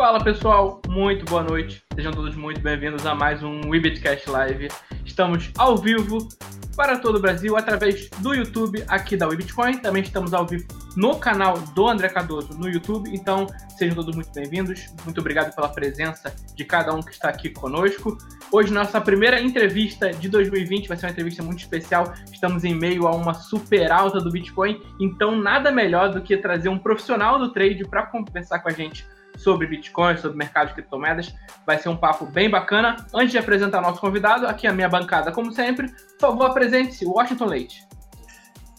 Fala pessoal, muito boa noite. Sejam todos muito bem-vindos a mais um Webitcast Live. Estamos ao vivo para todo o Brasil através do YouTube aqui da Webitcoin. Também estamos ao vivo no canal do André Cardoso no YouTube. Então, sejam todos muito bem-vindos. Muito obrigado pela presença de cada um que está aqui conosco. Hoje, nossa primeira entrevista de 2020 vai ser uma entrevista muito especial. Estamos em meio a uma super alta do Bitcoin, então nada melhor do que trazer um profissional do trade para conversar com a gente sobre Bitcoin, sobre mercado de criptomoedas. Vai ser um papo bem bacana. Antes de apresentar nosso convidado, aqui a minha bancada, como sempre, por favor, apresente-se, Washington Leite.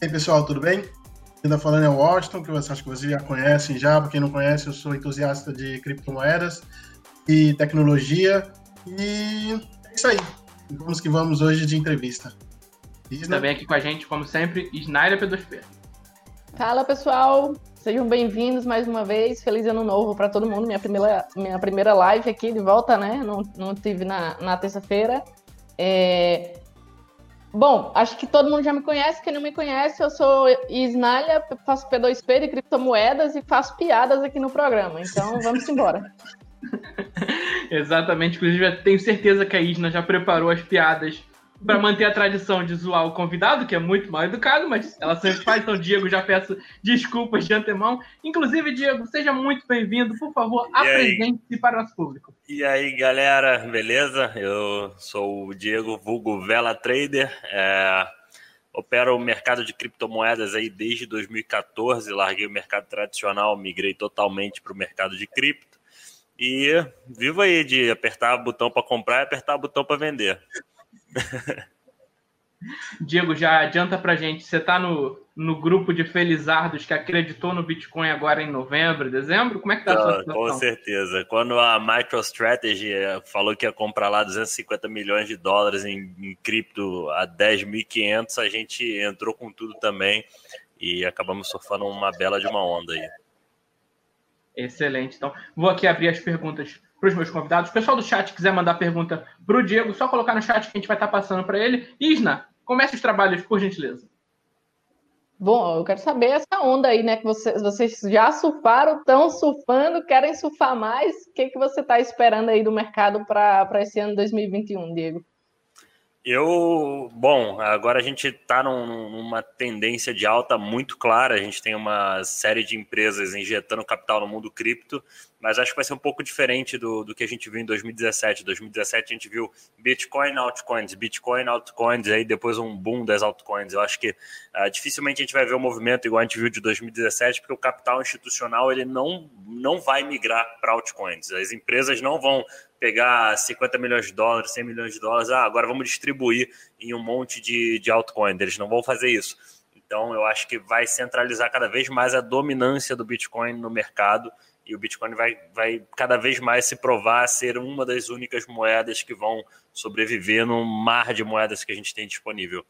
E aí, pessoal, tudo bem? Quem está falando é o Washington, que você acho que vocês já conhecem já. Para quem não conhece, eu sou entusiasta de criptomoedas e tecnologia. E é isso aí. Vamos que vamos hoje de entrevista. Isna. Também aqui com a gente, como sempre, Snyder P2P. Fala, pessoal. Sejam bem-vindos mais uma vez. Feliz ano novo para todo mundo. Minha primeira, minha primeira live aqui de volta, né? Não, não tive na, na terça-feira. É... Bom, acho que todo mundo já me conhece. Quem não me conhece, eu sou Isnália, faço P2P de criptomoedas e faço piadas aqui no programa. Então, vamos embora. Exatamente. Inclusive, tenho certeza que a Isna já preparou as piadas para manter a tradição de zoar o convidado, que é muito mal educado, mas ela sempre faz. Então, Diego, já peço desculpas de antemão. Inclusive, Diego, seja muito bem-vindo. Por favor, apresente-se para o nosso público. E aí, galera, beleza? Eu sou o Diego Vulgo Vela Trader. É, opero o mercado de criptomoedas aí desde 2014. Larguei o mercado tradicional, migrei totalmente para o mercado de cripto. E vivo aí de apertar o botão para comprar e apertar o botão para vender. Diego, já adianta pra gente, você tá no, no grupo de felizardos que acreditou no Bitcoin agora em novembro, dezembro? Como é que tá a sua situação? Com certeza. Quando a MicroStrategy eh, falou que ia comprar lá 250 milhões de dólares em, em cripto a 10.500, a gente entrou com tudo também e acabamos surfando uma bela de uma onda aí. Excelente. Então, vou aqui abrir as perguntas para os meus convidados. O pessoal do chat quiser mandar pergunta para o Diego, só colocar no chat que a gente vai estar tá passando para ele. Isna, comece os trabalhos, por gentileza. Bom, eu quero saber essa onda aí, né? Que vocês, vocês já surfaram, estão surfando, querem surfar mais. O que, que você está esperando aí do mercado para esse ano 2021, Diego? Eu, bom, agora a gente está num, numa tendência de alta muito clara. A gente tem uma série de empresas injetando capital no mundo cripto, mas acho que vai ser um pouco diferente do, do que a gente viu em 2017. Em 2017 a gente viu Bitcoin, altcoins, Bitcoin, altcoins, aí depois um boom das altcoins. Eu acho que uh, dificilmente a gente vai ver um movimento igual a gente viu de 2017, porque o capital institucional ele não, não vai migrar para altcoins. As empresas não vão pegar 50 milhões de dólares, 100 milhões de dólares, ah, agora vamos distribuir em um monte de, de altcoin. Eles não vão fazer isso. Então, eu acho que vai centralizar cada vez mais a dominância do Bitcoin no mercado e o Bitcoin vai, vai cada vez mais se provar ser uma das únicas moedas que vão sobreviver no mar de moedas que a gente tem disponível.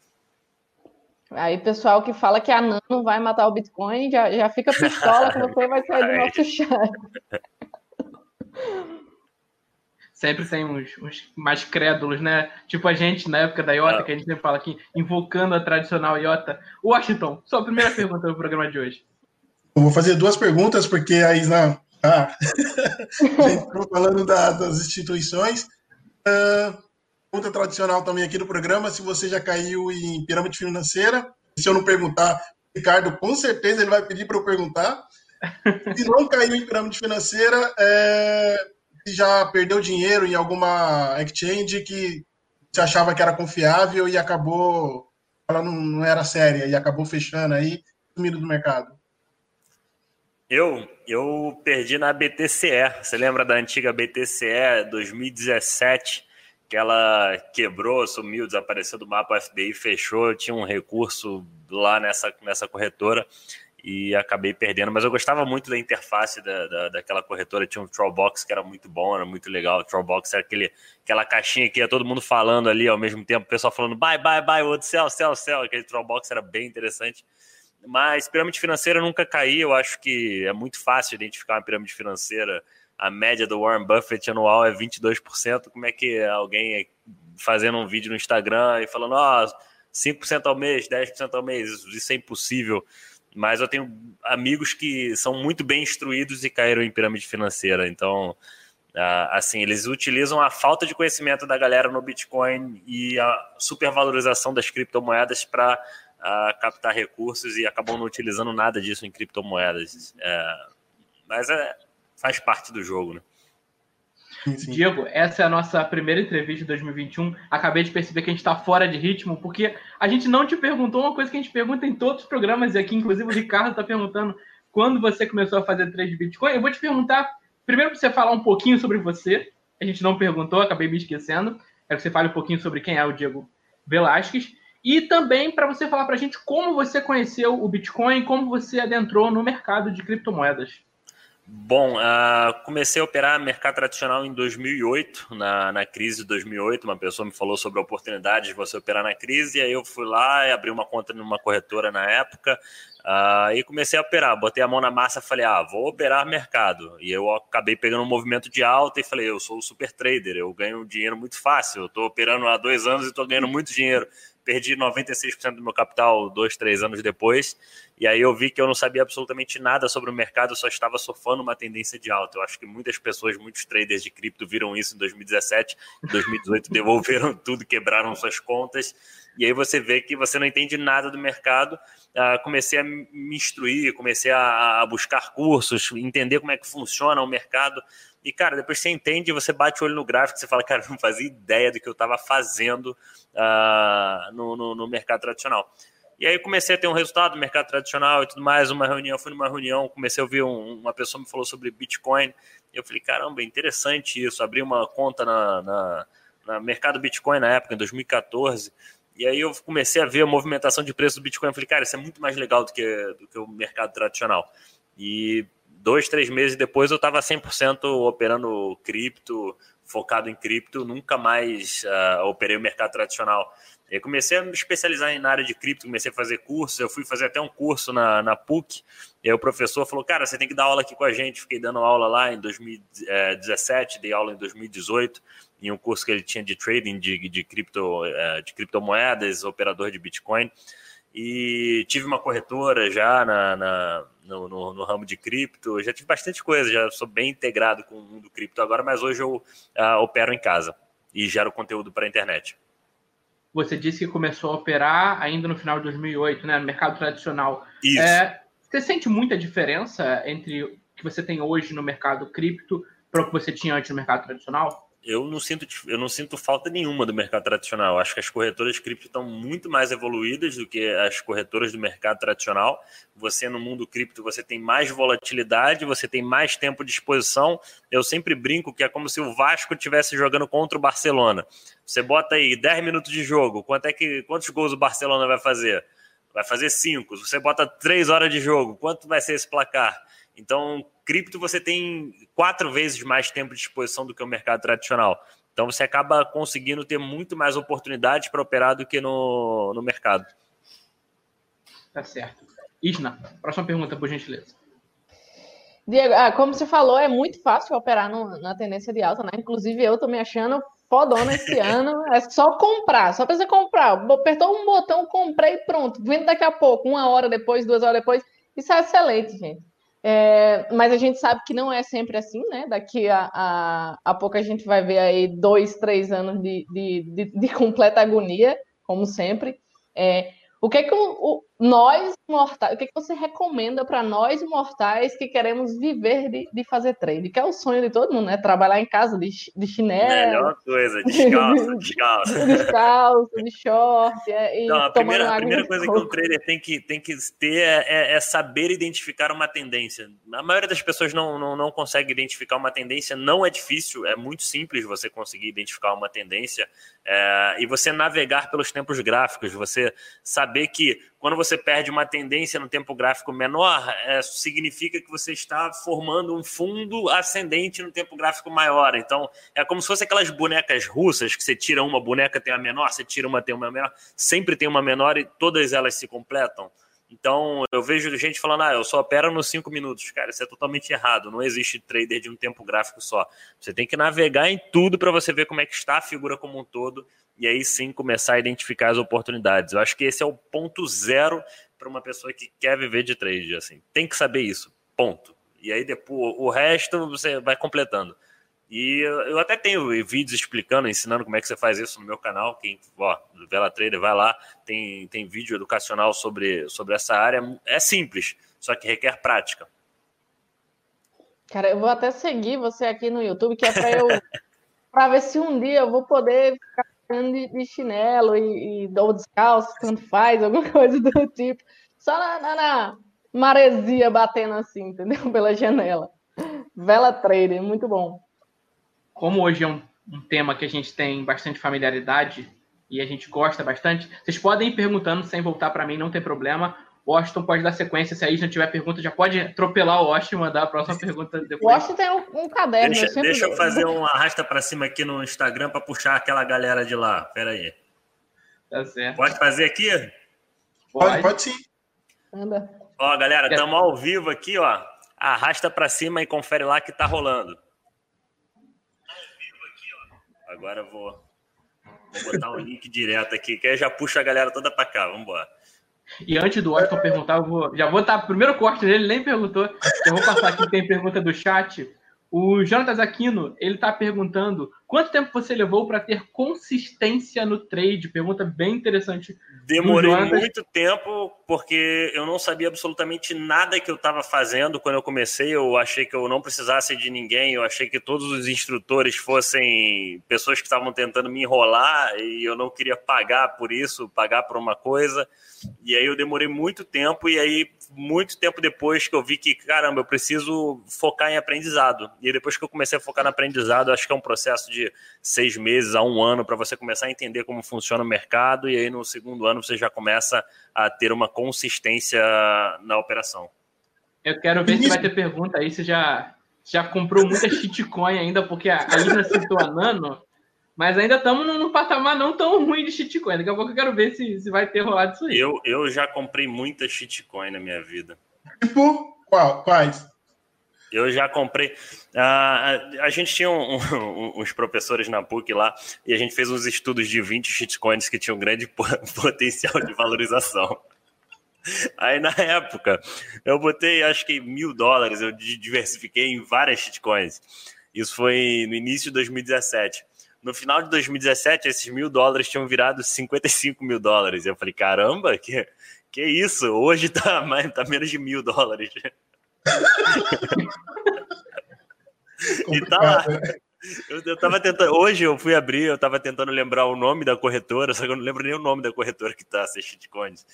Aí, pessoal que fala que a Nano vai matar o Bitcoin, já, já fica pistola que você vai sair do nosso chat. sempre tem uns, uns, mais crédulos, né? Tipo a gente, na época da IOTA, ah. que a gente sempre fala aqui, invocando a tradicional IOTA. Washington, sua primeira pergunta no programa de hoje. Eu vou fazer duas perguntas, porque a Isna ah, falando da, das instituições. Uh, pergunta tradicional também aqui do programa, se você já caiu em pirâmide financeira. Se eu não perguntar, Ricardo, com certeza ele vai pedir para eu perguntar. Se não caiu em pirâmide financeira, é, já perdeu dinheiro em alguma exchange que você achava que era confiável e acabou, ela não, não era séria e acabou fechando aí, sumindo do mercado? Eu, eu perdi na BTCE. Você lembra da antiga BTCE 2017? Que ela quebrou, sumiu, desapareceu do mapa, o FBI fechou, tinha um recurso lá nessa, nessa corretora e acabei perdendo. Mas eu gostava muito da interface da, da, daquela corretora. Tinha um Trollbox que era muito bom, era muito legal. O Trollbox era aquele, aquela caixinha que ia todo mundo falando ali ao mesmo tempo, o pessoal falando bye, bye, bye, outro céu, céu, céu. Aquele Trollbox era bem interessante. Mas pirâmide financeira nunca caí. Eu acho que é muito fácil identificar uma pirâmide financeira. A média do Warren Buffett anual é 22%. Como é que alguém fazendo um vídeo no Instagram e falando, oh, 5% ao mês, 10% ao mês, isso é impossível mas eu tenho amigos que são muito bem instruídos e caíram em pirâmide financeira. Então, assim, eles utilizam a falta de conhecimento da galera no Bitcoin e a supervalorização das criptomoedas para captar recursos e acabam não utilizando nada disso em criptomoedas. É, mas é, faz parte do jogo, né? Sim. Diego, essa é a nossa primeira entrevista de 2021. Acabei de perceber que a gente está fora de ritmo, porque a gente não te perguntou uma coisa que a gente pergunta em todos os programas, e aqui, inclusive, o Ricardo está perguntando quando você começou a fazer trade de Bitcoin. Eu vou te perguntar, primeiro, para você falar um pouquinho sobre você. A gente não perguntou, acabei me esquecendo. Quero que você fale um pouquinho sobre quem é o Diego Velasquez. E também para você falar para a gente como você conheceu o Bitcoin, como você adentrou no mercado de criptomoedas. Bom, uh, comecei a operar mercado tradicional em 2008, na, na crise de 2008. Uma pessoa me falou sobre a oportunidade de você operar na crise, e aí eu fui lá e abri uma conta numa corretora na época uh, e comecei a operar. Botei a mão na massa falei, ah, vou operar mercado. E eu acabei pegando um movimento de alta e falei, eu sou o super trader, eu ganho dinheiro muito fácil. Eu estou operando há dois anos e estou ganhando muito dinheiro perdi 96% do meu capital dois, três anos depois. E aí eu vi que eu não sabia absolutamente nada sobre o mercado, só estava surfando uma tendência de alta. Eu acho que muitas pessoas, muitos traders de cripto viram isso em 2017, em 2018 devolveram tudo, quebraram suas contas. E aí você vê que você não entende nada do mercado. Uh, comecei a me instruir, comecei a, a buscar cursos, entender como é que funciona o mercado. E, cara, depois você entende, você bate o olho no gráfico, você fala, cara, não fazia ideia do que eu estava fazendo uh, no, no, no, mercado tradicional. E aí comecei a ter um resultado no mercado tradicional e tudo mais, uma reunião, fui numa reunião, comecei a ouvir um, uma pessoa me falou sobre Bitcoin, eu falei, caramba, interessante isso, abri uma conta na, na, na mercado Bitcoin na época, em 2014, e aí eu comecei a ver a movimentação de preço do Bitcoin, eu falei, cara, isso é muito mais legal do que, do que o mercado tradicional. E dois, três meses depois eu estava 100% operando cripto, focado em cripto, nunca mais uh, operei o mercado tradicional. Eu comecei a me especializar na área de cripto, comecei a fazer cursos, eu fui fazer até um curso na, na PUC, e aí o professor falou, cara, você tem que dar aula aqui com a gente, fiquei dando aula lá em 2017, dei aula em 2018, em um curso que ele tinha de trading de, de, cripto, uh, de criptomoedas, operador de Bitcoin, e tive uma corretora já na, na no, no, no, ramo de cripto, já tive bastante coisa, já sou bem integrado com o mundo cripto agora, mas hoje eu uh, opero em casa e gero conteúdo para a internet. Você disse que começou a operar ainda no final de 2008, né, no mercado tradicional. Isso. É, você sente muita diferença entre o que você tem hoje no mercado cripto para o que você tinha antes no mercado tradicional? Eu não sinto eu não sinto falta nenhuma do mercado tradicional. Acho que as corretoras cripto estão muito mais evoluídas do que as corretoras do mercado tradicional. Você no mundo cripto você tem mais volatilidade, você tem mais tempo de exposição. Eu sempre brinco que é como se o Vasco estivesse jogando contra o Barcelona. Você bota aí 10 minutos de jogo, quanto é que quantos gols o Barcelona vai fazer? Vai fazer 5. Você bota 3 horas de jogo, quanto vai ser esse placar? Então, cripto você tem quatro vezes mais tempo de exposição do que o mercado tradicional. Então, você acaba conseguindo ter muito mais oportunidades para operar do que no, no mercado. Tá certo. Isna, próxima pergunta, por gentileza. Diego, ah, como você falou, é muito fácil operar no, na tendência de alta, né? Inclusive, eu tô me achando fodona esse ano. É só comprar, só precisa comprar. Apertou um botão, comprei e pronto. Vendo daqui a pouco, uma hora depois, duas horas depois. Isso é excelente, gente. É, mas a gente sabe que não é sempre assim, né? Daqui a, a, a pouco a gente vai ver aí dois, três anos de, de, de, de completa agonia, como sempre. É, o que é que o, o, nós mortais, o que é que você recomenda para nós mortais que queremos viver de, de fazer trade? Que é o sonho de todo mundo, né? Trabalhar em casa de, de chinelo. Melhor coisa, descalço, descalço. descalço, de short. É, Não, a primeira, a primeira coisa que um trader tem que, tem que ter é, é, é, saber identificar uma tendência. A maioria das pessoas não, não, não consegue identificar uma tendência, não é difícil, é muito simples você conseguir identificar uma tendência é, e você navegar pelos tempos gráficos, você saber que quando você perde uma tendência no tempo gráfico menor, é, significa que você está formando um fundo ascendente no tempo gráfico maior. Então, é como se fosse aquelas bonecas russas que você tira uma boneca, tem uma menor, você tira uma, tem uma menor, sempre tem uma menor e todas elas se completam. Então, eu vejo gente falando, ah, eu só opero nos 5 minutos. Cara, isso é totalmente errado. Não existe trader de um tempo gráfico só. Você tem que navegar em tudo para você ver como é que está a figura como um todo e aí sim começar a identificar as oportunidades. Eu acho que esse é o ponto zero para uma pessoa que quer viver de trade. Assim, tem que saber isso. Ponto. E aí depois o resto você vai completando. E eu até tenho vídeos explicando, ensinando como é que você faz isso no meu canal. Quem, ó, Vela Trader, vai lá, tem, tem vídeo educacional sobre, sobre essa área. É simples, só que requer prática. Cara, eu vou até seguir você aqui no YouTube, que é para eu para ver se um dia eu vou poder ficar de, de chinelo e, e ou descalço, tanto faz, alguma coisa do tipo. Só na, na, na maresia batendo assim, entendeu? Pela janela. Vela Trader, muito bom como hoje é um, um, tema que a gente tem bastante familiaridade e a gente gosta bastante, vocês podem ir perguntando sem voltar para mim, não tem problema. O Washington pode dar sequência, se aí não tiver pergunta, já pode atropelar o Washington e mandar a próxima pergunta depois. O Washington tem um, um caderno. Deixa, eu, deixa eu fazer um arrasta para cima aqui no Instagram para puxar aquela galera de lá. Pera aí. Tá certo. Pode fazer aqui? Pode, pode sim. Anda. Ó, galera, estamos ao vivo aqui, ó. Arrasta para cima e confere lá que tá rolando. Agora eu vou, vou botar o um link direto aqui, que aí já puxa a galera toda para cá. Vamos embora. E antes do Washington perguntar, eu vou, já vou estar. Primeiro corte dele, nem perguntou. Já vou passar aqui, tem pergunta do chat. O Jonatas Aquino, ele está perguntando quanto tempo você levou para ter consistência no trade? Pergunta bem interessante. Demorei muito tempo, porque eu não sabia absolutamente nada que eu estava fazendo quando eu comecei. Eu achei que eu não precisasse de ninguém, eu achei que todos os instrutores fossem pessoas que estavam tentando me enrolar e eu não queria pagar por isso, pagar por uma coisa. E aí eu demorei muito tempo, e aí, muito tempo depois que eu vi que, caramba, eu preciso focar em aprendizado. E depois que eu comecei a focar no aprendizado, acho que é um processo de seis meses a um ano para você começar a entender como funciona o mercado, e aí no segundo ano você já começa a ter uma consistência na operação. Eu quero ver se vai ter pergunta aí, você já, já comprou muita shitcoin ainda, porque a, Lina citou a Nano, mas ainda estamos num patamar não tão ruim de shitcoin. Daqui a pouco eu quero ver se, se vai ter rolado isso aí. Eu, eu já comprei muita shitcoin na minha vida. Tipo, qual? Quais? Eu já comprei. Uh, a gente tinha um, um, uns professores na PUC lá e a gente fez uns estudos de 20 shitcoins que tinham grande potencial de valorização. Aí na época eu botei acho que mil dólares, eu diversifiquei em várias shitcoins. Isso foi no início de 2017. No final de 2017, esses mil dólares tinham virado 55 mil dólares. Eu falei, caramba, que, que isso? Hoje tá, mais, tá menos de mil dólares. e tá lá. Eu, eu tava tentando. Hoje eu fui abrir, eu tava tentando lembrar o nome da corretora, só que eu não lembro nem o nome da corretora que tá sem shitcoins.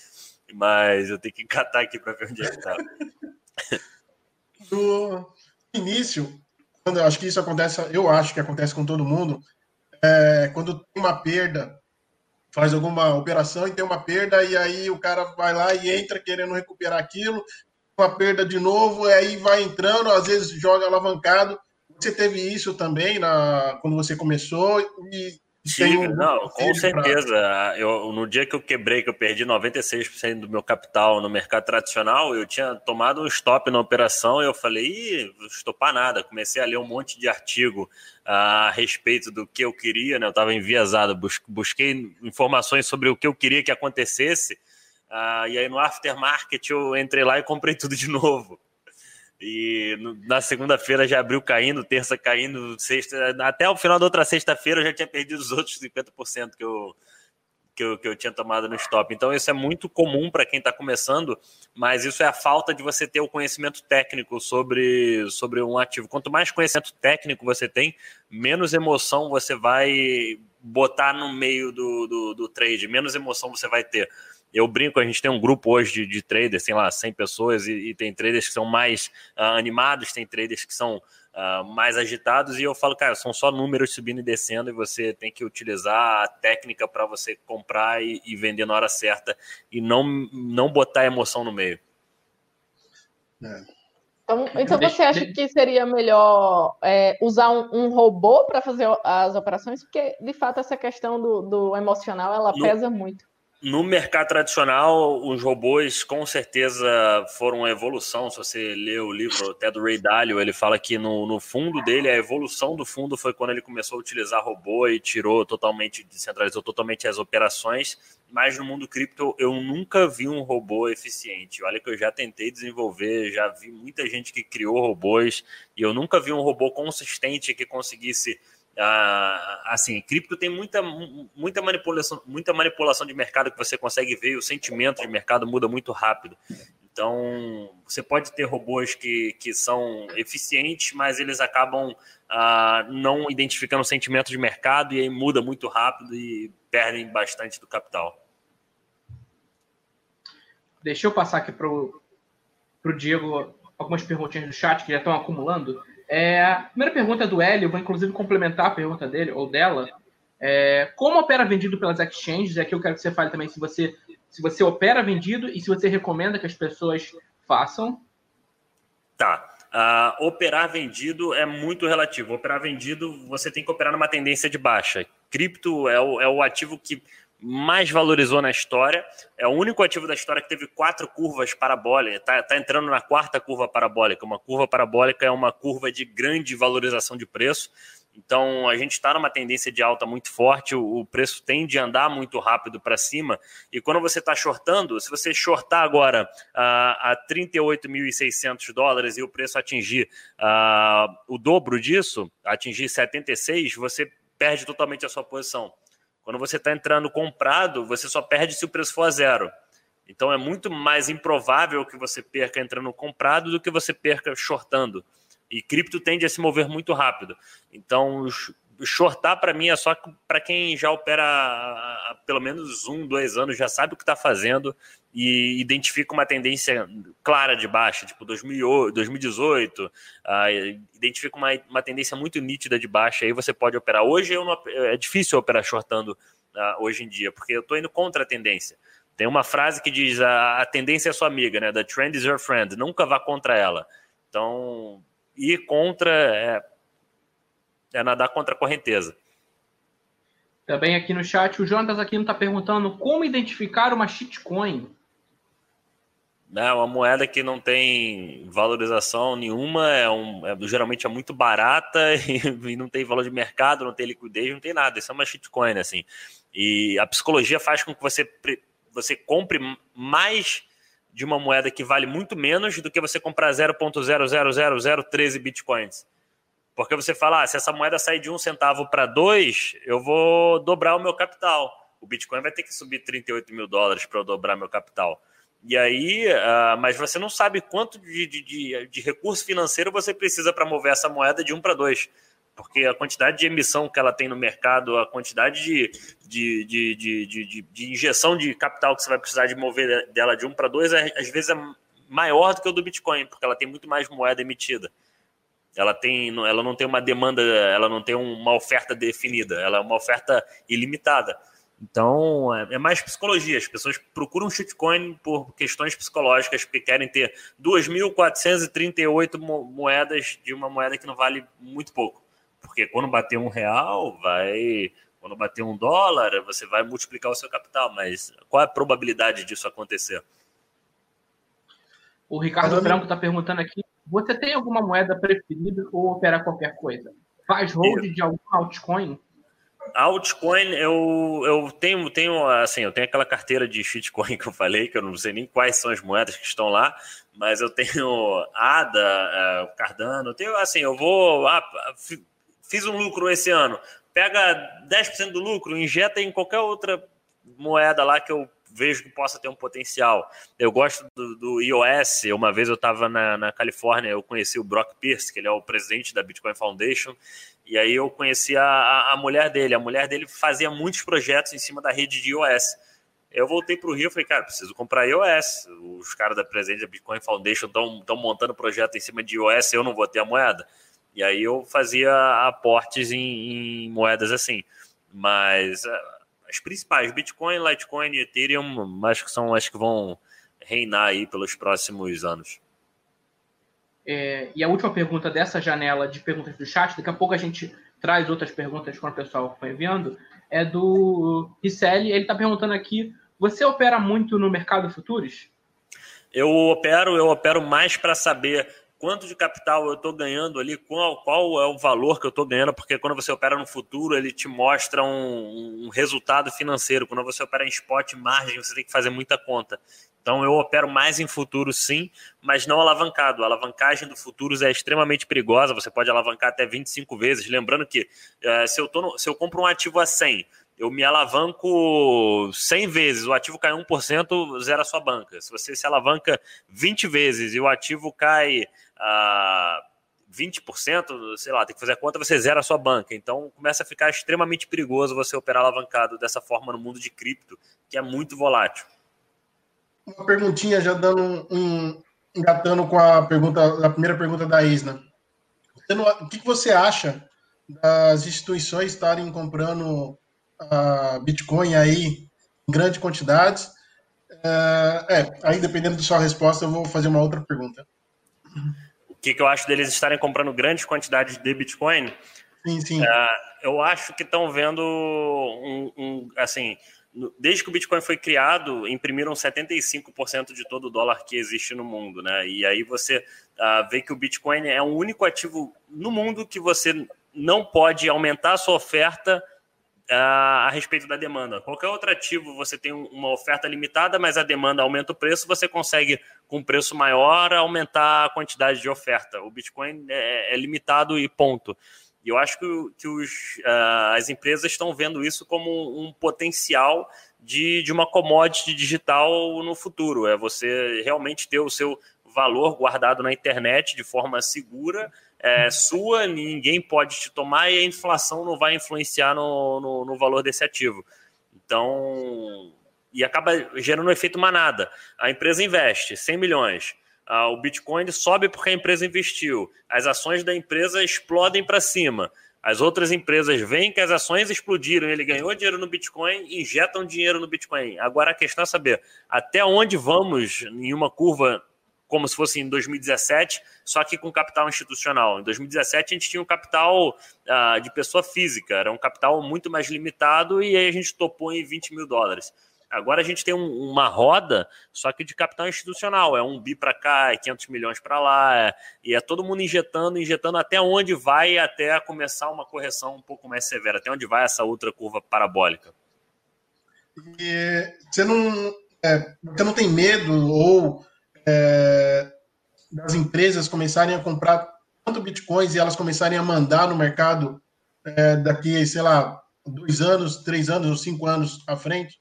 Mas eu tenho que catar aqui para ver onde é que tá. No início, quando eu acho que isso acontece, eu acho que acontece com todo mundo, é, quando tem uma perda, faz alguma operação e tem uma perda, e aí o cara vai lá e entra querendo recuperar aquilo, uma perda de novo, e aí vai entrando, às vezes joga alavancado. Você teve isso também na, quando você começou e Tive, não, com certeza. Eu, no dia que eu quebrei, que eu perdi 96% do meu capital no mercado tradicional, eu tinha tomado um stop na operação e eu falei, ih, estopar nada. Comecei a ler um monte de artigo a respeito do que eu queria, né? Eu estava enviesado, busquei informações sobre o que eu queria que acontecesse Uh, e aí no aftermarket eu entrei lá e comprei tudo de novo. E na segunda-feira já abriu caindo, terça caindo, sexta. Até o final da outra sexta-feira eu já tinha perdido os outros 50% que eu, que, eu, que eu tinha tomado no stop. Então isso é muito comum para quem está começando, mas isso é a falta de você ter o conhecimento técnico sobre, sobre um ativo. Quanto mais conhecimento técnico você tem, menos emoção você vai botar no meio do, do, do trade, menos emoção você vai ter eu brinco, a gente tem um grupo hoje de, de traders, tem lá 100 pessoas, e, e tem traders que são mais uh, animados, tem traders que são uh, mais agitados, e eu falo, cara, são só números subindo e descendo, e você tem que utilizar a técnica para você comprar e, e, vender na hora certa, e não, não botar emoção no meio. É. Então, então você acha que seria melhor é, usar um, um robô para fazer as operações? Porque, de fato, essa questão do, do emocional, ela no, pesa muito No mercado tradicional, os robôs com certeza foram uma evolução. Se você lê o livro até do Ray Dalio, ele fala que no, no fundo dele, a evolução do fundo foi quando ele começou a utilizar robô e tirou totalmente, descentralizou totalmente as operações. Mas no mundo cripto, eu nunca vi um robô eficiente. Olha que eu já tentei desenvolver, já vi muita gente que criou robôs e eu nunca vi um robô consistente que conseguisse ah, assim, cripto tem muita, muita, manipulação, muita manipulação de mercado que você consegue ver, o sentimento de mercado muda muito rápido. Então, você pode ter robôs que, que são eficientes, mas eles acabam ah, não identificando o sentimento de mercado e aí muda muito rápido e perdem bastante do capital. Deixa eu passar aqui para o Diego algumas perguntinhas do chat que já estão acumulando. É, a primeira pergunta é do Hélio, vou inclusive complementar a pergunta dele ou dela. É, como opera vendido pelas exchanges? Aqui eu quero que você fale também se você, se você opera vendido e se você recomenda que as pessoas façam. Tá. Uh, operar vendido é muito relativo. Operar vendido, você tem que operar numa tendência de baixa. Cripto é o, é o ativo que mais valorizou na história. É o único ativo da história que teve quatro curvas parabólicas. Está tá entrando na quarta curva parabólica. Uma curva parabólica é uma curva de grande valorização de preço. Então, a gente está numa tendência de alta muito forte, o, preço tende a andar muito rápido para cima. E quando você está shortando, se você shortar agora a, a 38.600 dólares e o preço atingir uh, o dobro disso, atingir 76, você perde totalmente a sua posição. Quando você está entrando comprado, você só perde se o preço for a zero. Então é muito mais improvável que você perca entrando comprado do que você perca shortando. E cripto tende a se mover muito rápido. Então, shortar para mim é só para quem já opera há pelo menos um, dois anos, já sabe o que está fazendo e identifica uma tendência clara de baixa, tipo 2018, uh, identifica uma, uma tendência muito nítida de baixa, aí você pode operar. Hoje eu não, é difícil operar shortando uh, hoje em dia, porque eu estou indo contra a tendência. Tem uma frase que diz a, a tendência é sua amiga, né? The trend is your friend. Nunca vá contra ela. Então, ir contra é, é nadar contra a correnteza. Também aqui no chat, o Jonas aqui está perguntando como identificar uma shitcoin. É uma moeda que não tem valorização nenhuma, é, um, é geralmente é muito barata e, e, não tem valor de mercado, não tem liquidez, não tem nada. Isso é uma shitcoin, assim. E a psicologia faz com que você, você compre mais de uma moeda que vale muito menos do que você comprar 0.00013 bitcoins. Porque você fala, ah, se essa moeda sair de um centavo para dois, eu vou dobrar o meu capital. O Bitcoin vai ter que subir 38 mil dólares para eu dobrar meu capital. E aí, uh, mas você não sabe quanto de, de, de recurso financeiro você precisa para mover essa moeda de um para dois. Porque a quantidade de emissão que ela tem no mercado, a quantidade de, de, de, de, de injeção de capital que você vai precisar de mover dela de um para dois, é, às vezes é maior do que o do Bitcoin, porque ela tem muito mais moeda emitida. Ela, tem, ela não tem uma demanda, ela não tem uma oferta definida, ela é uma oferta ilimitada. Então, é, é mais psicologia. As pessoas procuram shitcoin por questões psicológicas, porque querem ter 2.438 moedas de uma moeda que não vale muito pouco. Porque quando bater um real, vai. Quando bater um dólar, você vai multiplicar o seu capital. Mas qual é a probabilidade disso acontecer? O Ricardo Franco está perguntando aqui: você tem alguma moeda preferida ou opera qualquer coisa? Faz hold de algum altcoin? Altcoin, eu, eu tenho, tenho, assim, eu tenho aquela carteira de shitcoin que eu falei, que eu não sei nem quais são as moedas que estão lá, mas eu tenho ADA, é, Cardano, eu tenho, assim, eu vou, ah, fiz um lucro esse ano, pega 10% do lucro, injeta em qualquer outra moeda lá que eu vejo que possa ter um potencial. Eu gosto do, do iOS. Uma vez eu estava na, na Califórnia, eu conheci o Brock Pierce, que ele é o presidente da Bitcoin Foundation, e aí eu conheci a, a, a mulher dele. A mulher dele fazia muitos projetos em cima da rede de iOS. Eu voltei para o Rio e falei, cara, preciso comprar iOS. Os caras da presidente da Bitcoin Foundation estão montando projeto em cima de iOS, eu não vou ter a moeda. E aí eu fazia aportes em, em moedas assim. Mas as principais, Bitcoin, Litecoin e Ethereum, acho que são as que vão reinar aí pelos próximos anos. É, e a última pergunta dessa janela de perguntas do chat, daqui a pouco a gente traz outras perguntas quando o pessoal for enviando, é do Ricelli. Ele está perguntando aqui Você opera muito no mercado futuros? Eu opero, eu opero mais para saber quanto de capital eu estou ganhando ali, qual, qual, é o valor que eu estou ganhando, porque quando você opera no futuro, ele te mostra um, um, resultado financeiro. Quando você opera em spot margem, você tem que fazer muita conta. Então eu opero mais em futuro, sim, mas não alavancado. A alavancagem do futuros é extremamente perigosa, você pode alavancar até 25 vezes. Lembrando que é, se, eu no, se eu compro um ativo a 100 eu me alavanco 100 vezes, o ativo cai 1%, zera a sua banca. Se você se alavanca 20 vezes e o ativo cai a 20%, sei lá, tem que fazer a conta, você zera a sua banca. Então começa a ficar extremamente perigoso você operar alavancado dessa forma no mundo de cripto, que é muito volátil. Uma perguntinha já dando um, engatando com a pergunta, a primeira pergunta da Isna. O que você acha das instituições estarem comprando uh, Bitcoin aí em grande quantidade. Uh, é, aí dependendo da sua resposta, eu vou fazer uma outra pergunta. O que, que eu acho deles estarem comprando grandes quantidades de Bitcoin? Sim, sim. Uh, eu acho que estão vendo um, um, assim, desde que o Bitcoin foi criado, imprimiram 75% de todo o dólar que existe no mundo, né? E aí você uh, vê que o Bitcoin é o único ativo no mundo que você não pode aumentar a sua oferta a, respeito da demanda. Qualquer outro ativo, você tem uma oferta limitada, mas a demanda aumenta o preço, você consegue, com preço maior, aumentar a quantidade de oferta. O Bitcoin é, é limitado e ponto. E eu acho que, que os, as empresas estão vendo isso como um potencial de, de uma commodity digital no futuro. É você realmente ter o seu valor guardado na internet de forma segura é sua, ninguém pode te tomar e a inflação não vai influenciar no, no, no valor desse ativo. Então, e acaba gerando um efeito manada. A empresa investe 100 milhões, ah, o Bitcoin sobe porque a empresa investiu, as ações da empresa explodem para cima. As outras empresas veem que as ações explodiram, ele ganhou dinheiro no Bitcoin, injetam dinheiro no Bitcoin. Agora a questão é saber até onde vamos em uma curva como se fosse em 2017, só que com capital institucional. Em 2017 a gente tinha um capital uh, de pessoa física, era um capital muito mais limitado e aí a gente topou em 20 mil dólares. Agora a gente tem um, uma roda, só que de capital institucional. É um bi para cá, é 500 milhões para lá, é, e é todo mundo injetando, injetando até onde vai, até começar uma correção um pouco mais severa, até onde vai essa outra curva parabólica. E você não, é, você não tem medo ou é, das empresas começarem a comprar tanto bitcoins e elas começarem a mandar no mercado é, daqui, sei lá, dois anos, três anos ou cinco anos à frente?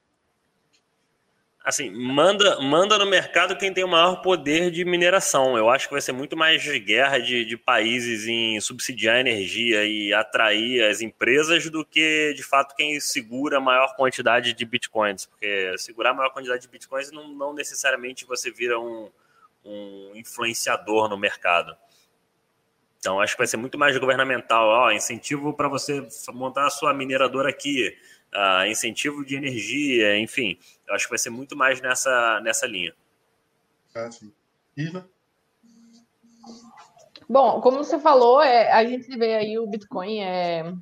Assim, manda, manda no mercado quem tem o maior poder de mineração. Eu acho que vai ser muito mais guerra de, de países em subsidiar energia e atrair as empresas do que, de fato, quem segura a maior quantidade de bitcoins. Porque segurar a maior quantidade de bitcoins não, não necessariamente você vira um, um influenciador no mercado. Então, acho que vai ser muito mais governamental. Ó, incentivo para você montar a sua mineradora aqui uh, incentivo de energia, enfim. Eu acho que vai ser muito mais nessa, nessa linha. Ah, sim. Isla? Bom, como você falou, é, a gente vê aí o Bitcoin, é,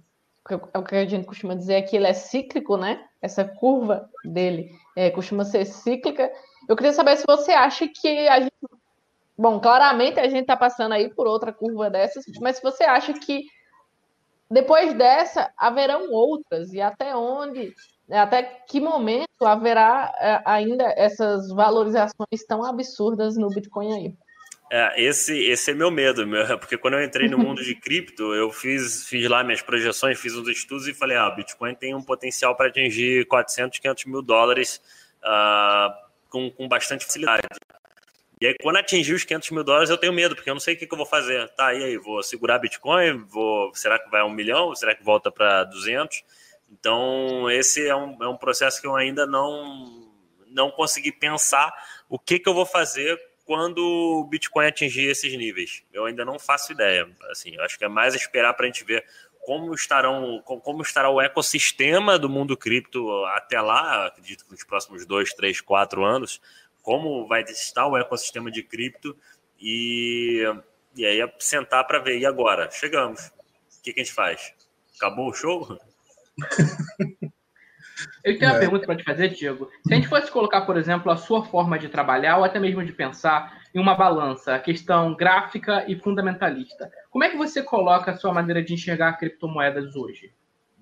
é o que a gente costuma dizer aqui, ele é cíclico, né? Essa curva dele é, costuma ser cíclica. Eu queria saber se você acha que a gente. Bom, claramente a gente está passando aí por outra curva dessas, mas se você acha que depois dessa, haverão outras, e até onde, até que momento haverá é, ainda essas valorizações tão absurdas no Bitcoin aí? É, esse, esse é meu medo, meu, porque quando eu entrei no mundo de cripto, eu fiz, fiz lá minhas projeções, fiz uns estudos e falei, ah, Bitcoin tem um potencial para atingir 400, 500 mil dólares uh, com, com bastante facilidade. E aí, quando atingir os 500 mil dólares, eu tenho medo, porque eu não sei o que, que eu vou fazer. Tá, e aí? Vou segurar Bitcoin? Vou, será que vai a um milhão? Será que volta para 200? Então, esse é um, é um processo que eu ainda não, não consegui pensar o que, que eu vou fazer quando o Bitcoin atingir esses níveis. Eu ainda não faço ideia. Assim, acho que é mais esperar para a gente ver como estarão como estará o ecossistema do mundo cripto até lá, acredito que nos próximos dois, três, quatro anos, como vai estar o ecossistema de cripto e, e aí sentar para ver. E agora? Chegamos. O que, que a gente faz? Acabou o show? Eu tenho uma é. pergunta para te fazer, Diego. Se a gente fosse colocar, por exemplo, a sua forma de trabalhar, ou até mesmo de pensar, em uma balança, a questão gráfica e fundamentalista, como é que você coloca a sua maneira de enxergar criptomoedas hoje?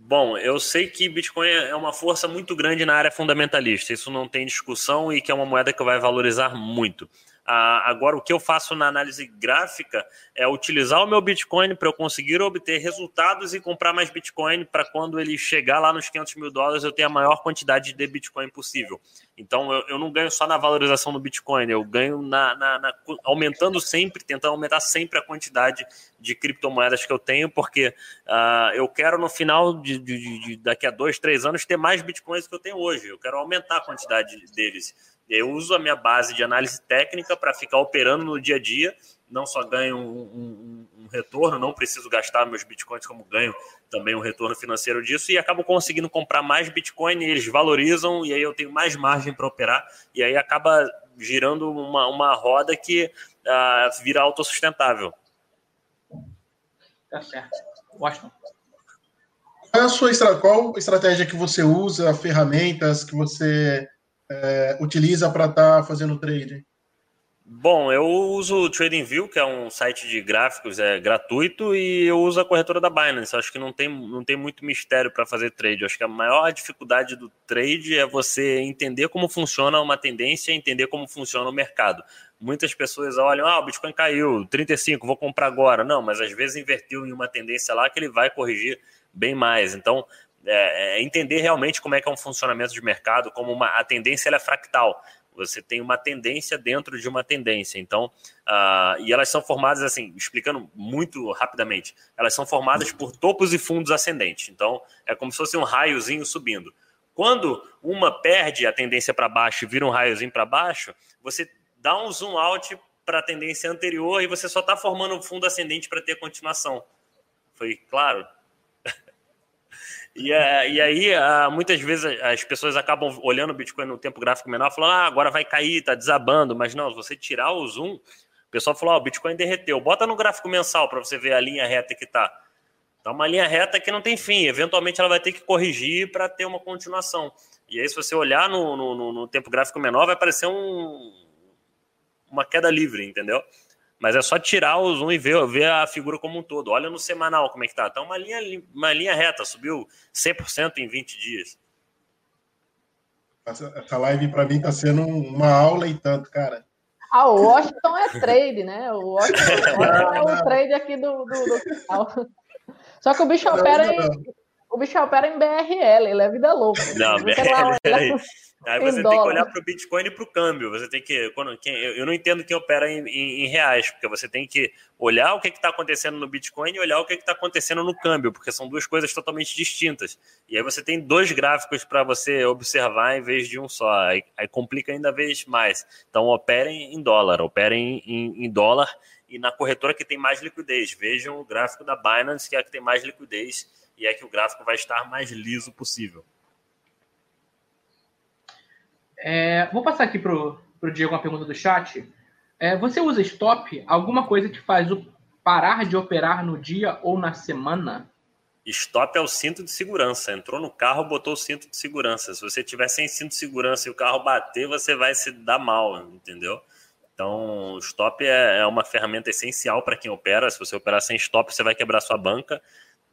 Bom, eu sei que Bitcoin é uma força muito grande na área fundamentalista, isso não tem discussão e que é uma moeda que vai valorizar muito. Ah, agora, o que eu faço na análise gráfica é utilizar o meu Bitcoin para eu conseguir obter resultados e comprar mais Bitcoin para quando ele chegar lá nos 500 mil dólares eu ter a maior quantidade de Bitcoin possível. Então, eu, eu não ganho só na valorização do Bitcoin, eu ganho na, na, na, aumentando sempre, tentando aumentar sempre a quantidade de criptomoedas que eu tenho, porque uh, eu quero no final de, de, de, daqui a dois, três anos ter mais Bitcoins que eu tenho hoje. Eu quero aumentar a quantidade deles. Eu uso a minha base de análise técnica para ficar operando no dia a dia, não só ganho um, um, um, retorno, não preciso gastar meus bitcoins como ganho também um retorno financeiro disso, e acabo conseguindo comprar mais bitcoin, eles valorizam, e aí eu tenho mais margem para operar, e aí acaba girando uma, uma roda que uh, vira autossustentável. Tá certo. Washington. Qual a sua qual estratégia que você usa, ferramentas que você é, utiliza para estar tá fazendo trade? Bom, eu uso o TradingView, que é um site de gráficos é gratuito, e eu uso a corretora da Binance. Acho que não tem, não tem muito mistério para fazer trade. Acho que a maior dificuldade do trade é você entender como funciona uma tendência, entender como funciona o mercado. Muitas pessoas olham, ah, o Bitcoin caiu, 35, vou comprar agora. Não, mas às vezes invertiu em uma tendência lá que ele vai corrigir bem mais. Então, é, é entender realmente como é que é um funcionamento de mercado, como uma, a tendência é fractal. Você tem uma tendência dentro de uma tendência. Então, uh, e elas são formadas assim, explicando muito rapidamente, elas são formadas por topos e fundos ascendentes. Então, é como se fosse um raiozinho subindo. Quando uma perde a tendência para baixo e vira um raiozinho para baixo, você dá um zoom out para a tendência anterior e você só está formando um fundo ascendente para ter continuação. Foi claro? E, é, e aí, ah, muitas vezes as pessoas acabam olhando o Bitcoin no tempo gráfico menor, falando, ah, agora vai cair, tá desabando. Mas não, se você tirar o zoom, o pessoal falou, ah, o Bitcoin derreteu. Bota no gráfico mensal para você ver a linha reta que tá. Tá uma linha reta que não tem fim. Eventualmente ela vai ter que corrigir para ter uma continuação. E aí, se você olhar no, no, no tempo gráfico menor, vai aparecer um, uma queda livre, entendeu? Mas é só tirar o zoom e ver, ver a figura como um todo. Olha no semanal como é que tá. Tá uma linha, uma linha reta, subiu 100% em 20 dias. Essa, essa live para mim tá sendo uma aula e tanto, cara. Ah, o Washington é trade, né? O Washington é o trade aqui do, do, do Só que o bicho opera em, o bicho opera em BRL, ele é vida louca. Não, BRL. Aí você tem que olhar para o Bitcoin e para o câmbio. Você tem que. Quando, quem, eu não entendo quem opera em, em, em, reais, porque você tem que olhar o que está acontecendo no Bitcoin e olhar o que está acontecendo no câmbio, porque são duas coisas totalmente distintas. E aí você tem dois gráficos para você observar em vez de um só. Aí, aí, complica ainda vez mais. Então operem em dólar, operem em, em dólar e na corretora que tem mais liquidez. Vejam o gráfico da Binance, que é a que tem mais liquidez e é que o gráfico vai estar mais liso possível. É, vou passar aqui para o Diego uma pergunta do chat. É, você usa stop, alguma coisa que faz o parar de operar no dia ou na semana? Stop é o cinto de segurança. Entrou no carro, botou o cinto de segurança. Se você tiver sem cinto de segurança e o carro bater, você vai se dar mal, entendeu? Então, o stop é, é uma ferramenta essencial para quem opera. Se você operar sem stop, você vai quebrar sua banca.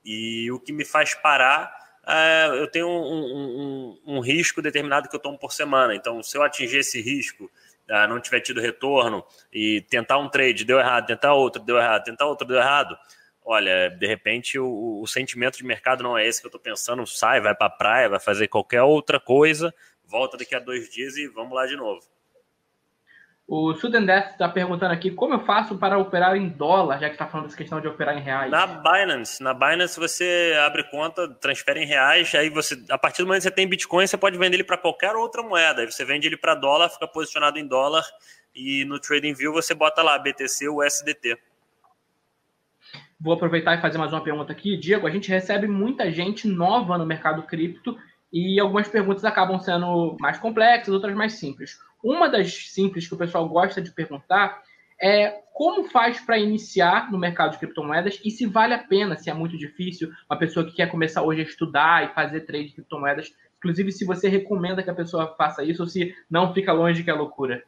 E o que me faz parar é, eu tenho um, um, um, risco determinado que eu tomo por semana. Então, se eu atingir esse risco, é, não tiver tido retorno e tentar um trade, deu errado, tentar outro, deu errado, tentar outro, deu errado. Olha, de repente o, o sentimento de mercado não é esse que eu estou pensando. Sai, vai para a praia, vai fazer qualquer outra coisa, volta daqui a dois dias e vamos lá de novo. O Sudden Death está perguntando aqui como eu faço para operar em dólar, já que está falando dessa questão de operar em reais. Na Binance, na Binance você abre conta, transfere em reais, aí você, a partir do momento que você tem Bitcoin, você pode vender ele para qualquer outra moeda. Aí você vende ele para dólar, fica posicionado em dólar e no TradingView você bota lá BTC ou USDT. Vou aproveitar e fazer mais uma pergunta aqui. Diego, a gente recebe muita gente nova no mercado cripto e algumas perguntas acabam sendo mais complexas, outras mais simples. Uma das simples que o pessoal gosta de perguntar é como faz para iniciar no mercado de criptomoedas e se vale a pena, se é muito difícil, uma pessoa que quer começar hoje a estudar e fazer trade de criptomoedas, inclusive se você recomenda que a pessoa faça isso ou se não fica longe que é loucura.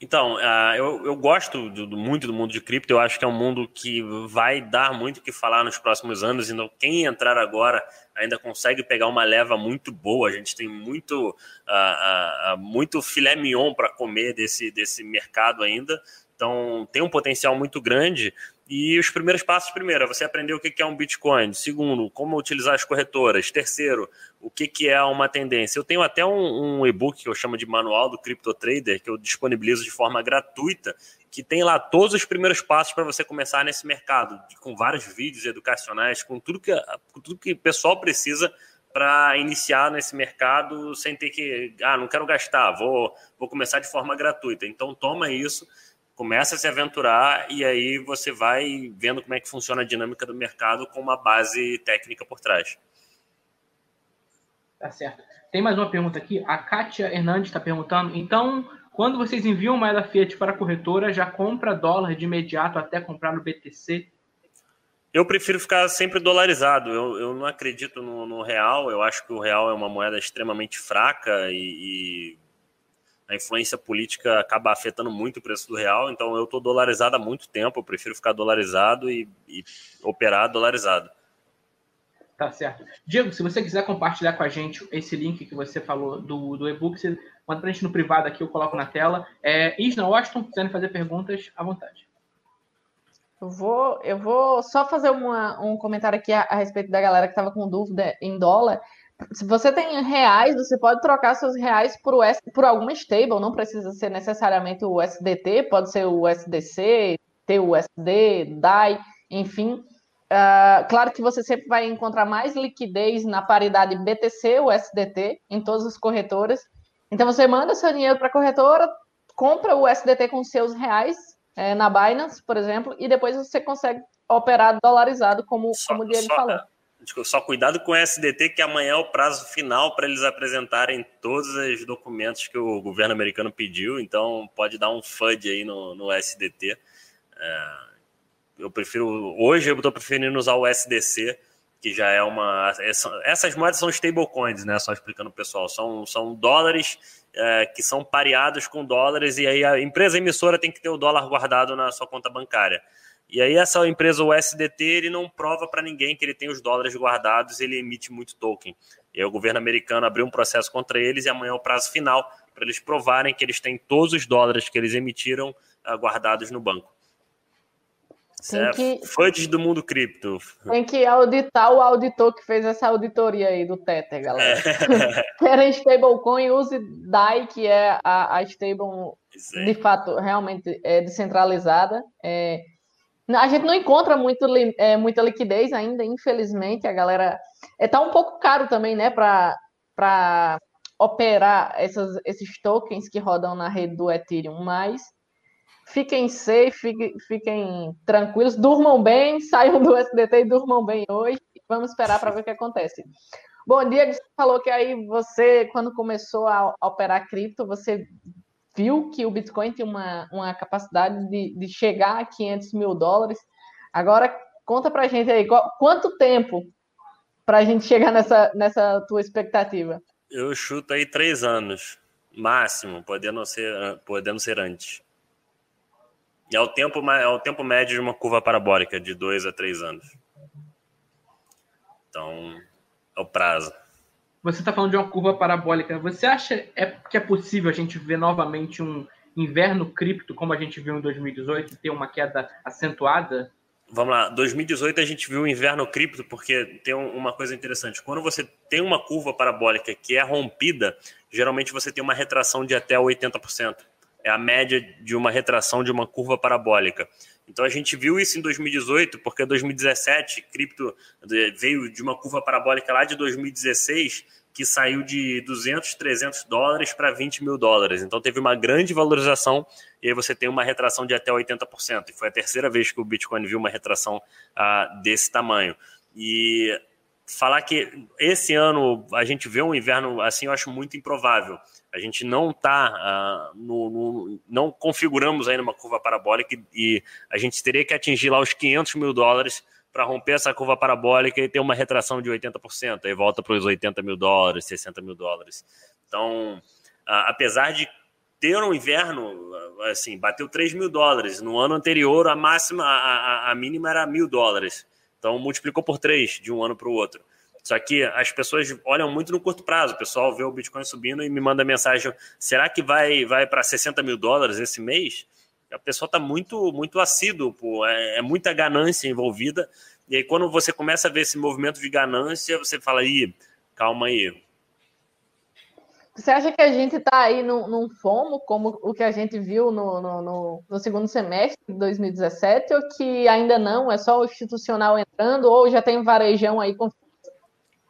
Então, uh, eu, eu gosto do, do, muito do mundo de cripto, eu acho que é um mundo que vai dar muito o que falar nos próximos anos, então quem entrar agora ainda consegue pegar uma leva muito boa, a gente tem muito, uh, uh, muito filé mignon para comer desse, desse mercado ainda, então tem um potencial muito grande, e os primeiros passos, primeiro, é você aprender o que é um Bitcoin. Segundo, como utilizar as corretoras. Terceiro, o que é uma tendência. Eu tenho até um, um e-book que eu chamo de Manual do Crypto Trader, que eu disponibilizo de forma gratuita, que tem lá todos os primeiros passos para você começar nesse mercado, com vários vídeos educacionais, com tudo que, com tudo que o pessoal precisa para iniciar nesse mercado sem ter que, ah, não quero gastar, vou, vou começar de forma gratuita. Então, toma isso começa a se aventurar e aí você vai vendo como é que funciona a dinâmica do mercado com uma base técnica por trás. Tá certo. Tem mais uma pergunta aqui. A Kátia Hernandes está perguntando. Então, quando vocês enviam moeda Fiat para a corretora, já compra dólar de imediato até comprar no BTC? Eu prefiro ficar sempre dolarizado. Eu, eu não acredito no, no, real. Eu acho que o real é uma moeda extremamente fraca e, e a influência política acaba afetando muito o preço do real, então eu estou dolarizado há muito tempo, eu prefiro ficar dolarizado e, e, operar dolarizado. Tá certo. Diego, se você quiser compartilhar com a gente esse link que você falou do, do e-book, você manda pra gente no privado aqui, eu coloco na tela. É, Isna Washington, quiserem fazer perguntas, à vontade. Eu vou, eu vou só fazer uma, um comentário aqui a, a respeito da galera que estava com dúvida em dólar se você tem reais, você pode trocar seus reais por, US, por alguma stable, não precisa ser necessariamente o USDT, pode ser o USDC, TUSD, DAI, enfim. Uh, claro que você sempre vai encontrar mais liquidez na paridade BTC-USDT em todas as corretoras. Então você manda seu dinheiro para a corretora, compra o USDT com seus reais é, na Binance, por exemplo, e depois você consegue operar dolarizado, como, só, como o Diego só, falou. Só cuidado com o SDT, que amanhã é o prazo final para eles apresentarem todos os documentos que o governo americano pediu, então pode dar um FUD aí no, no SDT. É, eu prefiro. Hoje eu estou preferindo usar o SDC, que já é uma. Essas moedas são stablecoins, né? Só explicando o pessoal. São, são dólares é, que são pareados com dólares, e aí a empresa emissora tem que ter o dólar guardado na sua conta bancária. E aí essa empresa, o SDT, ele não prova para ninguém que ele tem os dólares guardados, ele emite muito token. E aí o governo americano abriu um processo contra eles e amanhã é o prazo final para eles provarem que eles têm todos os dólares que eles emitiram uh, guardados no banco. Tem é que... FUDs do mundo cripto. Tem que auditar o auditor que fez essa auditoria aí do Tether, galera. É. Querem stablecoin, use DAI, que é a, a stable, de fato, realmente é descentralizada. É, a gente não encontra muito, é, muita liquidez ainda, infelizmente. A galera. É, tá um pouco caro também, né, para operar essas, esses tokens que rodam na rede do Ethereum, mas fiquem safe, fiquem, fiquem tranquilos, durmam bem, saiam do SDT e durmam bem hoje. Vamos esperar para ver o que acontece. Bom, Diego, você falou que aí você, quando começou a operar cripto, você viu que o Bitcoin tem uma, uma capacidade de, de chegar a 500 mil dólares. Agora, conta para a gente aí, qual, quanto tempo para a gente chegar nessa, nessa tua expectativa? Eu chuto aí três anos, máximo, podendo ser, podendo ser antes. E é o, tempo, é o tempo médio de uma curva parabólica, de dois a três anos. Então, é o prazo. Você está falando de uma curva parabólica. Você acha é que é possível a gente ver novamente um inverno cripto como a gente viu em 2018 ter uma queda acentuada? Vamos lá, 2018 a gente viu o inverno cripto porque tem uma coisa interessante. Quando você tem uma curva parabólica que é rompida, geralmente você tem uma retração de até 80%. É a média de uma retração de uma curva parabólica. Então a gente viu isso em 2018, porque 2017 cripto veio de uma curva parabólica lá de 2016 que saiu de 200, 300 dólares para 20 mil dólares. Então teve uma grande valorização e aí você tem uma retração de até 80%. E foi a terceira vez que o Bitcoin viu uma retração ah, desse tamanho. E falar que esse ano a gente vê um inverno assim, eu acho muito improvável. A gente não está, uh, no, no, não configuramos ainda uma curva parabólica e, a gente teria que atingir lá os 500 mil dólares para romper essa curva parabólica e ter uma retração de 80%, aí volta para os 80 mil dólares, 60 mil dólares. Então, apesar de ter um inverno, assim, bateu 3 mil dólares. No ano anterior, a máxima, a, a mínima era mil dólares. Então, multiplicou por 3 de um ano para o outro. Só que as pessoas olham muito no curto prazo. O pessoal vê o Bitcoin subindo e me manda mensagem: será que vai, vai para 60 mil dólares esse mês? A pessoa está muito, muito assíduo, pô. É, é, muita ganância envolvida. E aí, quando você começa a ver esse movimento de ganância, você fala: ih, calma aí, você acha que a gente está aí num, num, FOMO, como o que a gente viu no, no, no, no, segundo semestre de 2017, ou que ainda não, é só o institucional entrando, ou já tem varejão aí com.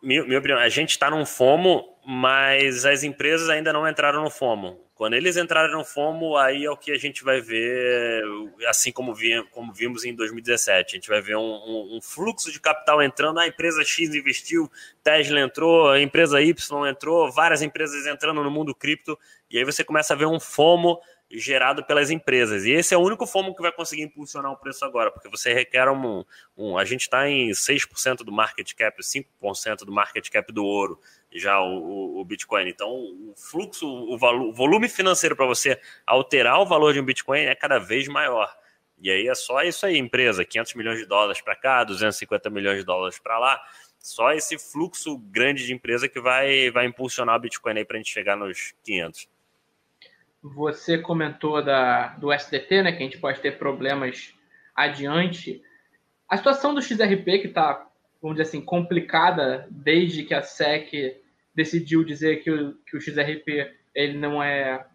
Minha opinião, a gente está num FOMO, mas as empresas ainda não entraram no FOMO. Quando eles entrarem no FOMO, aí é o que a gente vai ver, assim como, vi, como vimos em 2017. A gente vai ver um, um, um, fluxo de capital entrando, a empresa X investiu, Tesla entrou, a empresa Y entrou, várias empresas entrando no mundo cripto, e aí você começa a ver um FOMO gerado pelas empresas. E esse é o único FOMO que vai conseguir impulsionar o preço agora, porque você requer um. um a gente está em 6% do market cap, 5% do market cap do ouro já o, o, Bitcoin. Então, o fluxo, o, o volume financeiro para você alterar o valor de um Bitcoin é cada vez maior. E aí é só isso aí, empresa, 500 milhões de dólares para cá, 250 milhões de dólares para lá. Só esse fluxo grande de empresa que vai, vai impulsionar o Bitcoin aí para a gente chegar nos 500. Você comentou da, do SDT, né, que a gente pode ter problemas adiante. A situação do XRP, que está vamos dizer assim, complicada desde que a SEC decidiu dizer que o, que o XRP ele não é,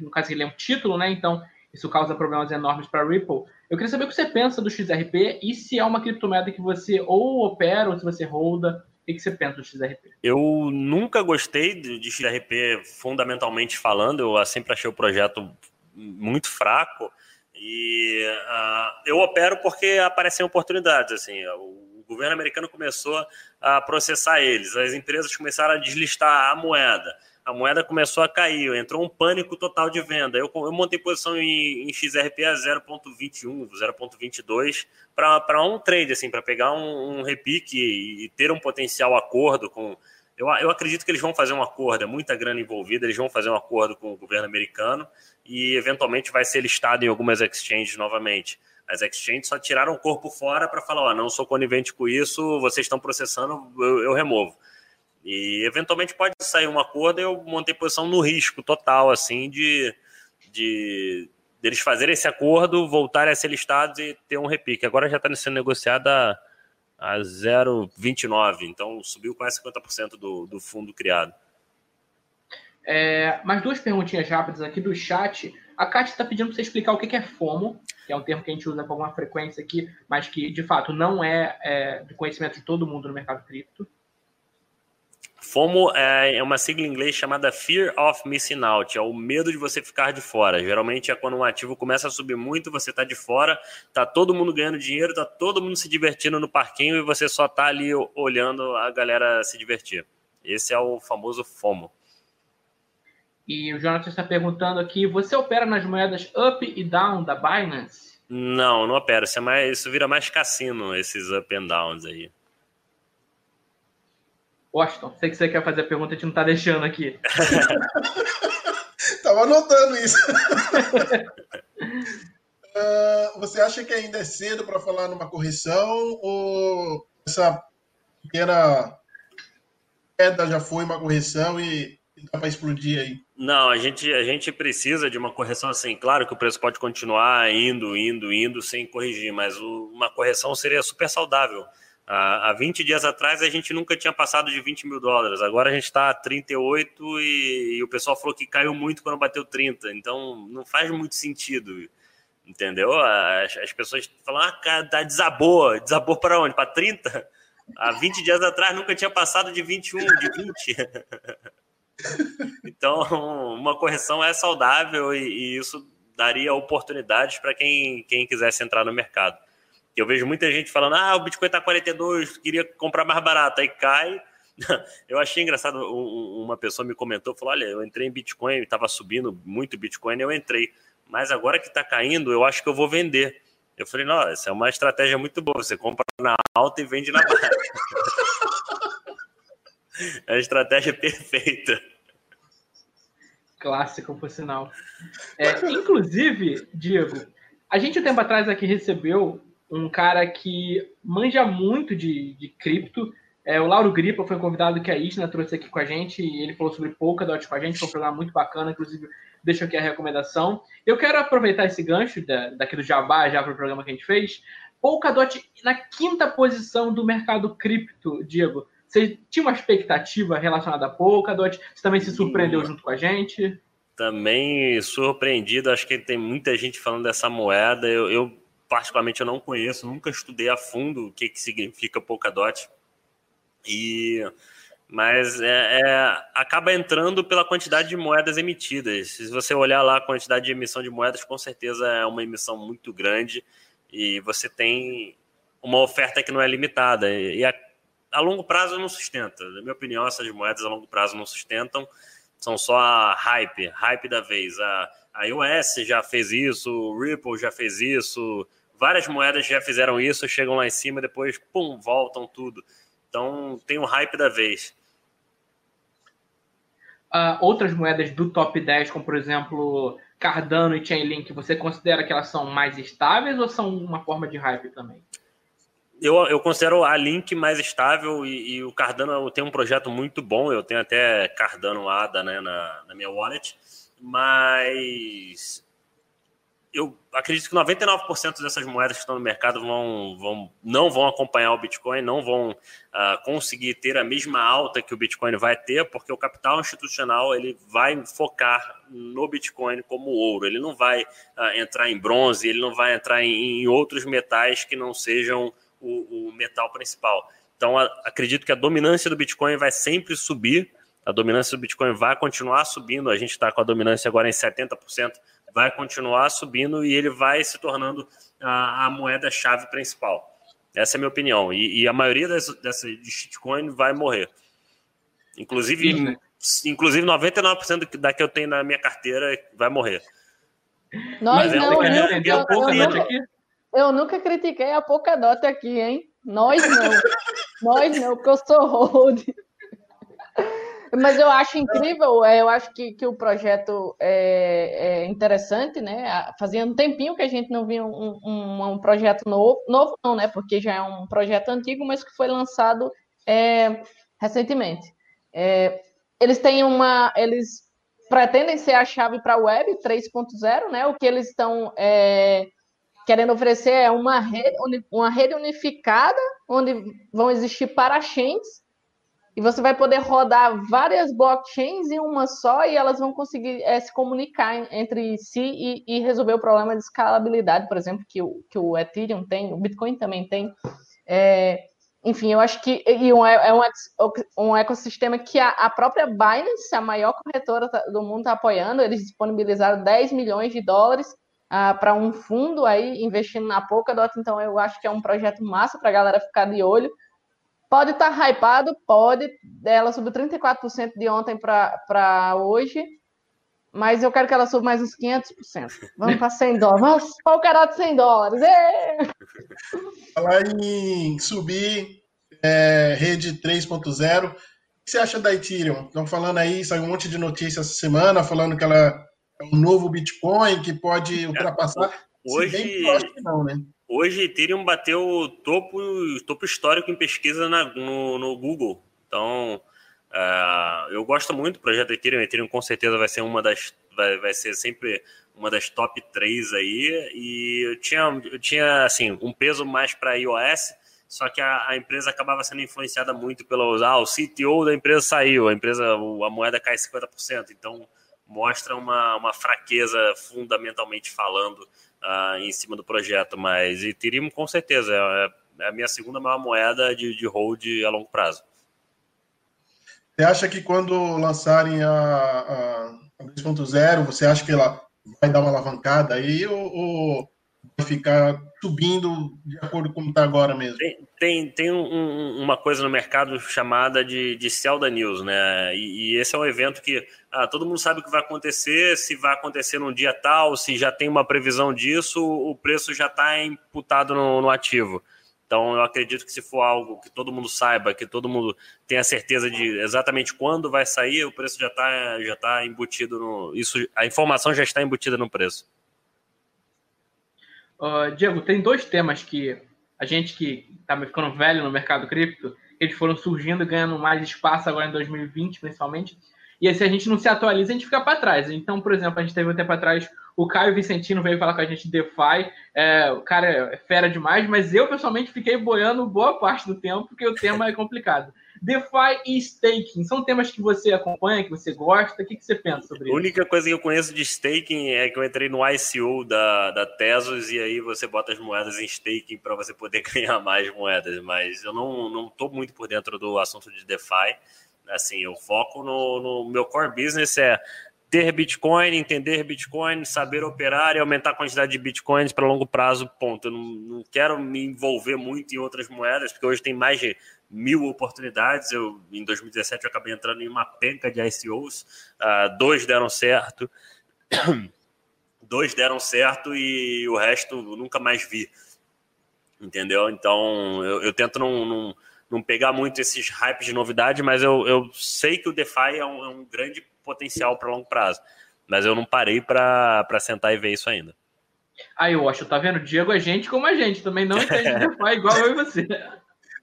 no caso ele é um título, né? Então isso causa problemas enormes para a Ripple. Eu queria saber o que você pensa do XRP e se é uma criptomoeda que você ou opera ou se você holda. O que você pensa do XRP? Eu nunca gostei de XRP, fundamentalmente falando. Eu sempre achei o projeto muito fraco. E uh, eu opero porque aparecem oportunidades. Assim, o governo americano começou a processar eles, as empresas começaram a deslistar a moeda, a moeda começou a cair, entrou um pânico total de venda. Eu, eu montei posição em, em XRP a 0,21, 0,22 para um trade, assim, para pegar um, um repique e, e ter um potencial acordo com. Eu, eu acredito que eles vão fazer um acordo, é muita grana envolvida, eles vão fazer um acordo com o governo americano e eventualmente vai ser listado em algumas exchanges novamente. As exchanges só tiraram o corpo fora para falar: ó, não sou conivente com isso, vocês estão processando, eu, eu, removo. E eventualmente pode sair um acordo eu montei posição no risco total, assim, de, de deles fazerem esse acordo, voltarem a ser listados e ter um repique. Agora já está sendo negociado a, a 0,29, então subiu quase 50% do, do fundo criado. É, mais duas perguntinhas rápidas aqui do chat. A Kátia está pedindo para você explicar o que é FOMO, que é um termo que a gente usa com alguma frequência aqui, mas que de fato não é, é do conhecimento de todo mundo no mercado cripto. FOMO é, é uma sigla em inglês chamada Fear of Missing Out, é o medo de você ficar de fora. Geralmente é quando um ativo começa a subir muito, você está de fora, tá todo mundo ganhando dinheiro, tá todo mundo se divertindo no parquinho e você só tá ali olhando a galera se divertir. Esse é o famoso FOMO. E o Jonathan está perguntando aqui: você opera nas moedas up e down da Binance? Não, não opera. Isso, é mais, isso vira mais cassino, esses up and downs aí. Washington, sei que você quer fazer a pergunta, a gente não está deixando aqui. Tava anotando isso. uh, você acha que ainda é cedo para falar numa correção ou essa pequena queda já foi uma correção e dá para explodir aí? Não, a gente, a gente precisa de uma correção assim. Claro que o preço pode continuar indo, indo, indo sem corrigir, mas o, uma correção seria super saudável. Há, há 20 dias atrás a gente nunca tinha passado de 20 mil dólares. Agora a gente está a 38 e, e o pessoal falou que caiu muito quando bateu 30. Então não faz muito sentido. Entendeu? As, as pessoas falam, ah, cara, desabou. Desabou para onde? Para 30? Há 20 dias atrás nunca tinha passado de 21, de 20. Então, uma correção é saudável e, e isso daria oportunidades para quem, quem quisesse entrar no mercado. Eu vejo muita gente falando: ah, o Bitcoin está 42, queria comprar mais barato, aí cai. Eu achei engraçado, uma pessoa me comentou, falou: olha, eu entrei em Bitcoin, estava subindo muito Bitcoin, eu entrei, mas agora que está caindo, eu acho que eu vou vender. Eu falei, não, essa é uma estratégia muito boa. Você compra na alta e vende na baixa. é a estratégia perfeita. Clássico, por sinal. É, inclusive, Diego, a gente um tempo atrás aqui recebeu um cara que manja muito de, de cripto. É, o Lauro Gripa foi um convidado que a Isna trouxe aqui com a gente e ele falou sobre Polkadot com a gente. Foi um programa muito bacana, inclusive deixo aqui a recomendação. Eu quero aproveitar esse gancho da, daqui do Jabá, já para o programa que a gente fez. Polkadot na quinta posição do mercado cripto, Diego. Você tinha uma expectativa relacionada a Polkadot? Você também se surpreendeu junto com a gente? Também surpreendido. Acho que tem muita gente falando dessa moeda. Eu, eu particularmente, eu não conheço. Nunca estudei a fundo o que, que significa Polkadot. E mas é, é, acaba entrando pela quantidade de moedas emitidas. Se você olhar lá a quantidade de emissão de moedas, com certeza é uma emissão muito grande e você tem uma oferta que não é limitada. E a, a longo prazo não sustenta. Na minha opinião, essas moedas a longo prazo não sustentam. São só a hype, hype da vez. A, a iOS já fez isso, o Ripple já fez isso, várias moedas já fizeram isso, chegam lá em cima, depois, pum, voltam tudo. Então tem o hype da vez uh, outras moedas do top 10, como por exemplo Cardano e Chainlink, você considera que elas são mais estáveis ou são uma forma de hype também? Eu, eu considero a Link mais estável e, e, o Cardano tem um projeto muito bom. Eu tenho até Cardano ADA né, na, na minha wallet, mas eu acredito que 99% dessas moedas que estão no mercado vão, vão, não vão acompanhar o Bitcoin, não vão uh, conseguir ter a mesma alta que o Bitcoin vai ter, porque o capital institucional ele vai focar no Bitcoin como ouro. Ele não vai uh, entrar em bronze, ele não vai entrar em, em outros metais que não sejam o, o metal principal. Então, a, acredito que a dominância do Bitcoin vai sempre subir. A dominância do Bitcoin vai continuar subindo. A gente está com a dominância agora em 70% vai continuar subindo e ele vai se tornando a, a moeda-chave principal. Essa é a minha opinião. E, e a maioria dessas, dessas de shitcoin vai morrer. Inclusive, Sim. inclusive 99% da que eu tenho na minha carteira vai morrer. Nós Mas não, é, eu, eu, eu, nunca, eu nunca critiquei a Polkadot aqui, hein? Nós não. Nós não, porque eu sou hold. Mas eu acho incrível, é, eu acho que, que o projeto é, é interessante, né? Fazia um tempinho que a gente não via um, um, um, projeto novo, novo não, né? Porque já é um projeto antigo, mas que foi lançado é, recentemente. É, eles têm uma. Eles pretendem ser a chave para a web 3.0, né? O que eles estão é, querendo oferecer é uma rede, uma rede unificada, onde vão existir parachains e você vai poder rodar várias blockchains em uma só e elas vão conseguir é, se comunicar entre si e, e, resolver o problema de escalabilidade, por exemplo, que o, que o Ethereum tem, o Bitcoin também tem. É, enfim, eu acho que e um, é um, um ecossistema que a, a, própria Binance, a maior corretora do mundo, está apoiando. Eles disponibilizaram 10 milhões de dólares ah, para um fundo aí investindo na Polkadot. Então, eu acho que é um projeto massa para a galera ficar de olho. Pode estar tá hypado, pode. Ela subiu 34% de ontem para hoje. Mas eu quero que ela suba mais uns 500%. Vamos para 100 dólares. Vamos de 100 dólares. Falar em subir é, rede 3.0. O que você acha da Ethereum? Estão falando aí, saiu um monte de notícias essa semana, falando que ela é um novo Bitcoin que pode ultrapassar. Hoje, não, né? Hoje, Ethereum bateu o topo, topo histórico em pesquisa na, no, no Google. Então, uh, eu gosto muito do projeto Ethereum. Ethereum com certeza vai ser uma das. Vai, vai ser sempre uma das top 3 aí. E eu tinha, eu tinha assim, um peso mais para iOS, só que a, a, empresa acabava sendo influenciada muito pelo. Ah, o CTO da empresa saiu, a empresa, a moeda cai 50%. Então, mostra uma, uma fraqueza fundamentalmente falando uh, em cima do projeto, mas Ethereum com certeza é, é a minha segunda maior moeda de, de hold a longo prazo. Você acha que quando lançarem a, a 2.0, você acha que ela vai dar uma alavancada aí ou, ou ficar subindo de acordo com está agora mesmo? Tem, tem, tem um, uma coisa no mercado chamada de, de Celda News, né? E, e, esse é um evento que ah, todo mundo sabe o que vai acontecer, se vai acontecer num dia tal, se já tem uma previsão disso, o preço já está imputado no, no ativo. Então, eu acredito que se for algo que todo mundo saiba, que todo mundo tenha certeza de exatamente quando vai sair, o preço já está já tá embutido no. Isso, a informação já está embutida no preço. Uh, Diego, tem dois temas que a gente que está ficando velho no mercado cripto, eles foram surgindo ganhando mais espaço agora em 2020, principalmente. E se a gente não se atualiza, a gente fica para trás. Então, por exemplo, a gente teve um tempo atrás o Caio Vicentino veio falar com a gente de DeFi. É, o cara é fera demais, mas eu pessoalmente fiquei boiando boa parte do tempo, porque o tema é complicado. DeFi e staking são temas que você acompanha, que você gosta? O que, que você pensa sobre isso? A única coisa que eu conheço de staking é que eu entrei no ICO da, da Tesos e aí você bota as moedas em staking para você poder ganhar mais moedas. Mas eu não, não tô muito por dentro do assunto de DeFi. Assim, eu foco no, no meu core business é ter Bitcoin, entender Bitcoin, saber operar e aumentar a quantidade de Bitcoins para longo prazo, ponto. Eu não, não, quero me envolver muito em outras moedas, porque hoje tem mais de mil oportunidades. Eu, em 2017 eu acabei entrando em uma penca de ICOs, uh, dois deram certo, dois deram certo e o resto nunca mais vi. Entendeu? Então eu, eu tento não, não, não, pegar muito esses hypes de novidade, mas eu, eu sei que o DeFi é um, é um grande potencial para longo prazo. Mas eu não parei para sentar e ver isso ainda. Aí, eu acho, tá vendo? Diego é gente como a gente, também não entende DeFi igual eu e você.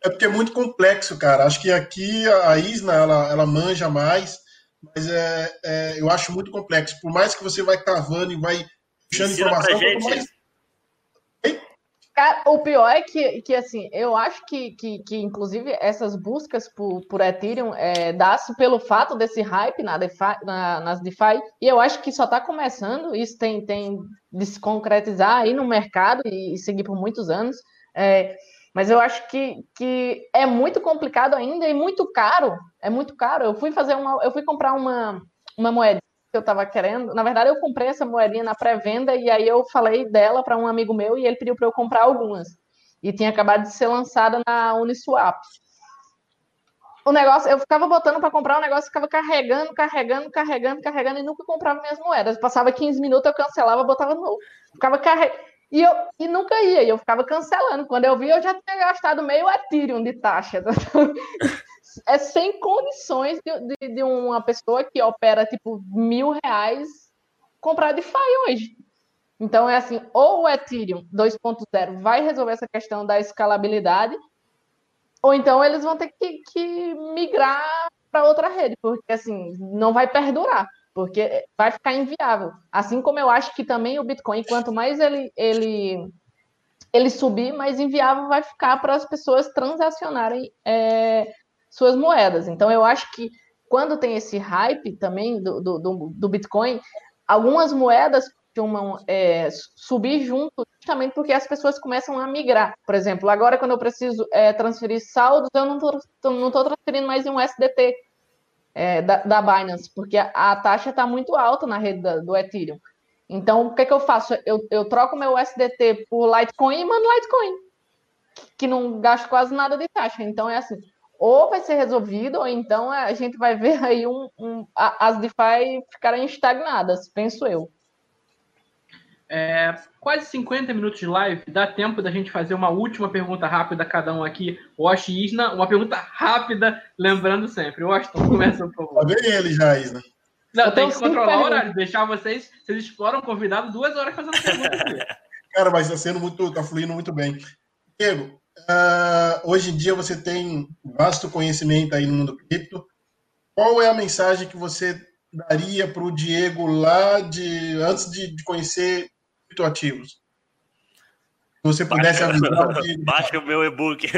É porque é muito complexo, cara. Acho que aqui a Isna ela, ela manja mais, mas é, é, eu acho muito complexo. Por mais que você vai cavando e vai puxando informação, mais o pior é que, que assim, eu acho que, que, que inclusive, essas buscas por, por Ethereum é, dá-se pelo fato desse hype na DeFi, na, nas DeFi, e eu acho que só está começando, isso tem, tem de se concretizar aí no mercado e, e seguir por muitos anos, é, mas eu acho que, que é muito complicado ainda e muito caro, é muito caro. Eu fui fazer uma, eu fui comprar uma, uma moeda que eu estava querendo. Na verdade, eu comprei essa moedinha na pré-venda e aí eu falei dela para um amigo meu e ele pediu para eu comprar algumas. E tinha acabado de ser lançada na Uniswap. O negócio, eu ficava botando para comprar, o negócio ficava carregando, carregando, carregando, carregando e nunca comprava minhas moedas. Passava 15 minutos, eu cancelava, botava novo. Ficava carregando. E, eu, e nunca ia, e eu ficava cancelando. Quando eu vi, eu já tinha gastado meio Ethereum de taxa. é sem condições de, de, de, uma pessoa que opera tipo mil reais comprar DeFi hoje. Então é assim, ou o Ethereum 2.0 vai resolver essa questão da escalabilidade, ou então eles vão ter que, que migrar para outra rede, porque assim não vai perdurar, porque vai ficar inviável. Assim como eu acho que também o Bitcoin, quanto mais ele ele ele subir, mais inviável vai ficar para as pessoas transacionarem é, suas moedas. Então, eu acho que quando tem esse hype também do, do, do Bitcoin, algumas moedas costumam é, subir junto justamente porque as pessoas começam a migrar. Por exemplo, agora quando eu preciso é, transferir saldos, eu não estou transferindo mais em um SDT é, da, da, Binance, porque a, a taxa está muito alta na rede da, do Ethereum. Então, o que, que eu faço? Eu, eu troco meu SDT por Litecoin e mando Litecoin, que não gasto quase nada de taxa. Então, é assim, ou vai ser resolvido, ou então a gente vai ver aí um, um as DeFi ficarem estagnadas, penso eu. É, quase 50 minutos de live, dá tempo da gente fazer uma última pergunta rápida cada um aqui. Wash e Isna, uma pergunta rápida, lembrando sempre. Washington, começa, por favor. Tá bem ele já, Isna. Não, tem que controlar o horário, deixar vocês, vocês exploram o convidado duas horas fazendo pergunta aqui. Cara, mas está sendo muito, tá fluindo muito bem. Diego, Uh, hoje em dia você tem vasto conhecimento aí no mundo cripto. Qual é a mensagem que você daria para o Diego lá de antes de, de conhecer criptoativos? Se você pudesse baixa, avisar. De... Baixa o meu e-book.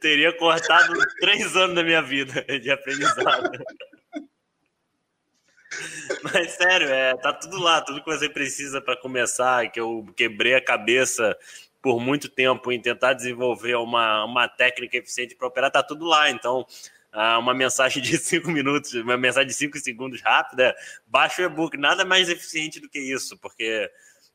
Teria cortado três anos da minha vida de aprendizado. Mas sério, é, tá tudo lá, tudo que você precisa para começar, que eu quebrei a cabeça por muito tempo em tentar desenvolver uma, uma técnica eficiente para operar, tá tudo lá. Então, uma mensagem de cinco minutos, uma mensagem de cinco segundos rápida, baixa o e-book. Nada mais eficiente do que isso, porque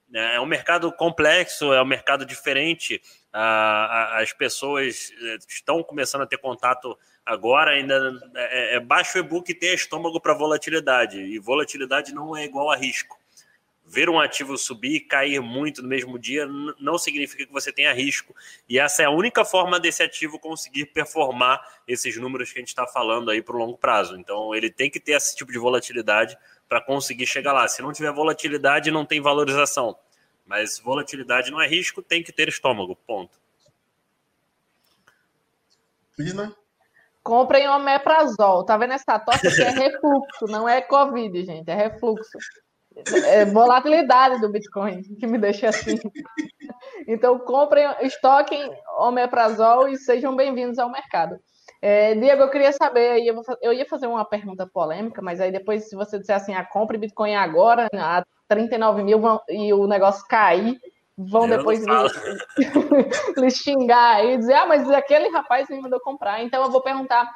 né, é um mercado complexo, é um mercado diferente. As pessoas eh, estão começando a ter contato agora, ainda é, é baixo e-book e tem estômago para volatilidade, e volatilidade não é igual a risco ver um ativo subir e cair muito no mesmo dia não significa que você tenha risco. E essa é a única forma desse ativo conseguir performar esses números que a gente está falando aí para o longo prazo. Então, ele tem que ter esse tipo de volatilidade para conseguir chegar lá. Se não tiver volatilidade, não tem valorização. Mas volatilidade não é risco, tem que ter estômago. Ponto. Pina? Comprem omeprazol. Tá vendo essa tosse aqui? É refluxo, não é Covid, gente. É refluxo. É volatilidade do Bitcoin que me deixa assim. Então, comprem, estoquem omeprazol e sejam bem-vindos ao mercado. É, Diego, eu queria saber, eu, eu, ia fazer uma pergunta polêmica, mas aí depois, se você disser assim, a ah, compre Bitcoin agora, a 39 mil, vão, e o negócio cair, vão eu depois lhe, xingar e dizer, ah, mas aquele rapaz me mandou comprar. Então, eu vou perguntar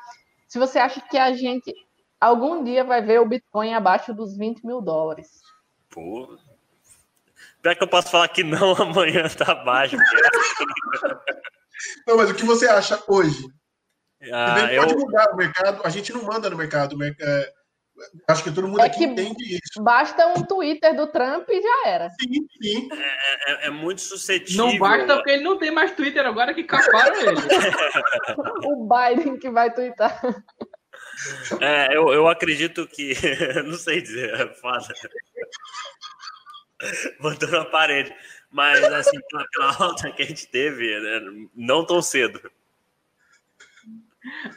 se você acha que a gente algum dia vai ver o Bitcoin abaixo dos 20 mil dólares. Pô. Pior que eu posso falar que não, amanhã tá baixo. não, mas o que você acha hoje? Ah, pode eu... mudar o mercado, a gente não manda no mercado. É, acho que todo mundo é aqui entende isso. Basta um Twitter do Trump e já era. Sim, sim. É, é, é muito suscetível. Não basta porque ele não tem mais Twitter agora que caparam ele. o Biden que vai twittar. É, eu, eu acredito que. não sei dizer, é foda. Botou na parede. Mas, assim, pela, pela alta que a gente teve, né, não tão cedo.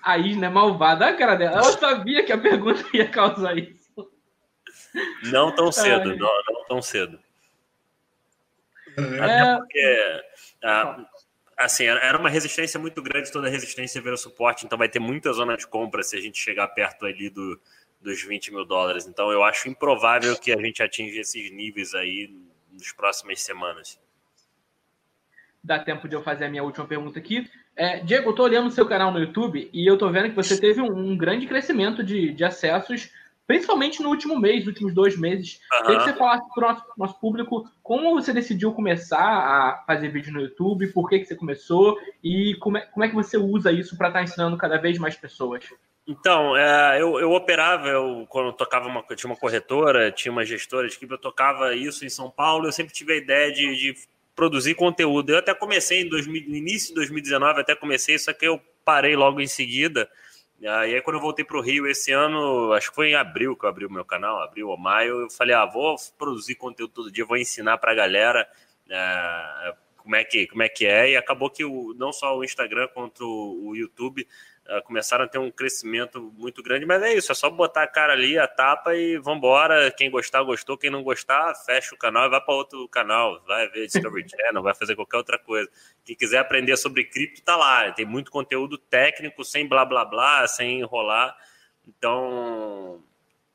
A Isna é malvada, a cara dela. Ela sabia que a pergunta ia causar isso. Não tão cedo, não, não, tão cedo. É... Até porque. Ah, assim, era uma resistência muito grande, toda resistência vira suporte, então vai ter muita zona de compra se a gente chegar perto ali do, dos 20 mil dólares. Então eu acho improvável que a gente atinja esses níveis aí nas próximas semanas. Dá tempo de eu fazer a minha última pergunta aqui. É, Diego, eu tô olhando o seu canal no YouTube e eu tô vendo que você teve um, um grande crescimento de, de acessos principalmente no último mês, últimos dois meses. Uhum. Queria que você falasse para o nosso, nosso, público como você decidiu começar a fazer vídeo no YouTube, por que, que você começou e como é, como é que você usa isso para estar tá ensinando cada vez mais pessoas. Então, é, eu, eu operava, eu, quando eu tocava uma, eu tinha uma corretora, tinha uma gestora de equipe, eu tocava isso em São Paulo, eu sempre tive a ideia de, de produzir conteúdo. Eu até comecei em 2000, no início de 2019, até comecei, só que eu parei logo em seguida, e aí, quando eu voltei para o Rio esse ano, acho que foi em abril que eu abri o meu canal, abril ou maio, eu falei, ah, vou produzir conteúdo todo dia, vou ensinar para a galera é, como, é que, como é que é. E acabou que o, não só o Instagram quanto o, YouTube começaram a ter um crescimento muito grande, mas é isso, é só botar a cara ali, a tapa e vambora. Quem gostar, gostou. Quem não gostar, fecha o canal e vai para outro canal. Vai ver Discovery Channel, vai fazer qualquer outra coisa. Quem quiser aprender sobre cripto, tá lá. Tem muito conteúdo técnico, sem blá blá blá, sem enrolar. Então.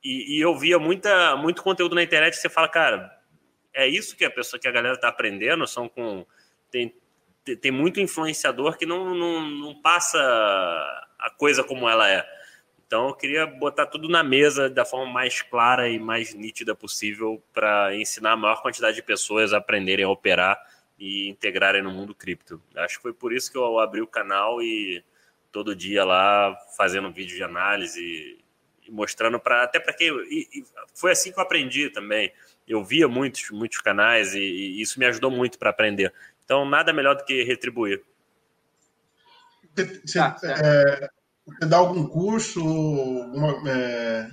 E, e eu via muita, muito conteúdo na internet você fala, cara, é isso que a pessoa que a galera tá aprendendo, são com. Tem, tem muito influenciador que não, não, não passa a coisa como ela é. Então eu queria botar tudo na mesa da forma mais clara e mais nítida possível para ensinar a maior quantidade de pessoas a aprenderem a operar e integrarem no mundo cripto. Acho que foi por isso que eu abri o canal e todo dia lá fazendo vídeo de análise e mostrando para até para quem e, e foi assim que eu aprendi também. Eu via muitos muitos canais e, e isso me ajudou muito para aprender. Então, nada melhor do que retribuir. Você, tá, é, você dá algum curso? Uma, é,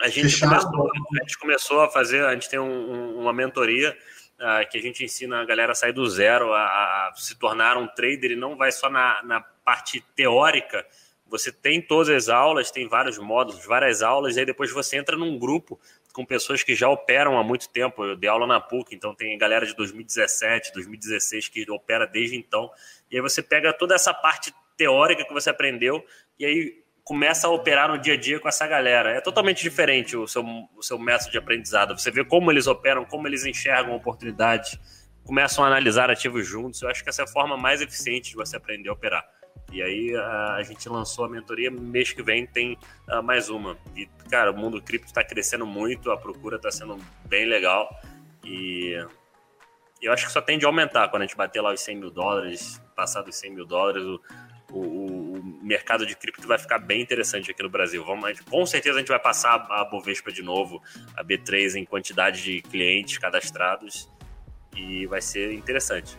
a, gente começou, a gente começou a fazer, a gente tem um, uma mentoria uh, que a gente ensina a galera a sair do zero, a, a se tornar um trader e não vai só na, na parte teórica, você tem todas as aulas, tem vários módulos, várias aulas, e aí depois você entra num grupo com pessoas que já operam há muito tempo. Eu dei aula na PUC, então tem galera de 2017, 2016 que opera desde então. E aí você pega toda essa parte teórica que você aprendeu e aí começa a operar no dia a dia com essa galera. É totalmente diferente o seu, o seu método de aprendizado. Você vê como eles operam, como eles enxergam oportunidades, começam a analisar ativos juntos. Eu acho que essa é a forma mais eficiente de você aprender a operar. E aí a, a gente lançou a mentoria, mês que vem tem uh, mais uma. E, cara, o mundo cripto está crescendo muito, a procura está sendo bem legal. E eu acho que só tende a aumentar quando a gente bater lá os 100 mil dólares, passar dos 100 mil dólares, o, o, o, mercado de cripto vai ficar bem interessante aqui no Brasil. Vamos, com certeza a gente vai passar a Bovespa de novo, a B3 em quantidade de clientes cadastrados e vai ser interessante.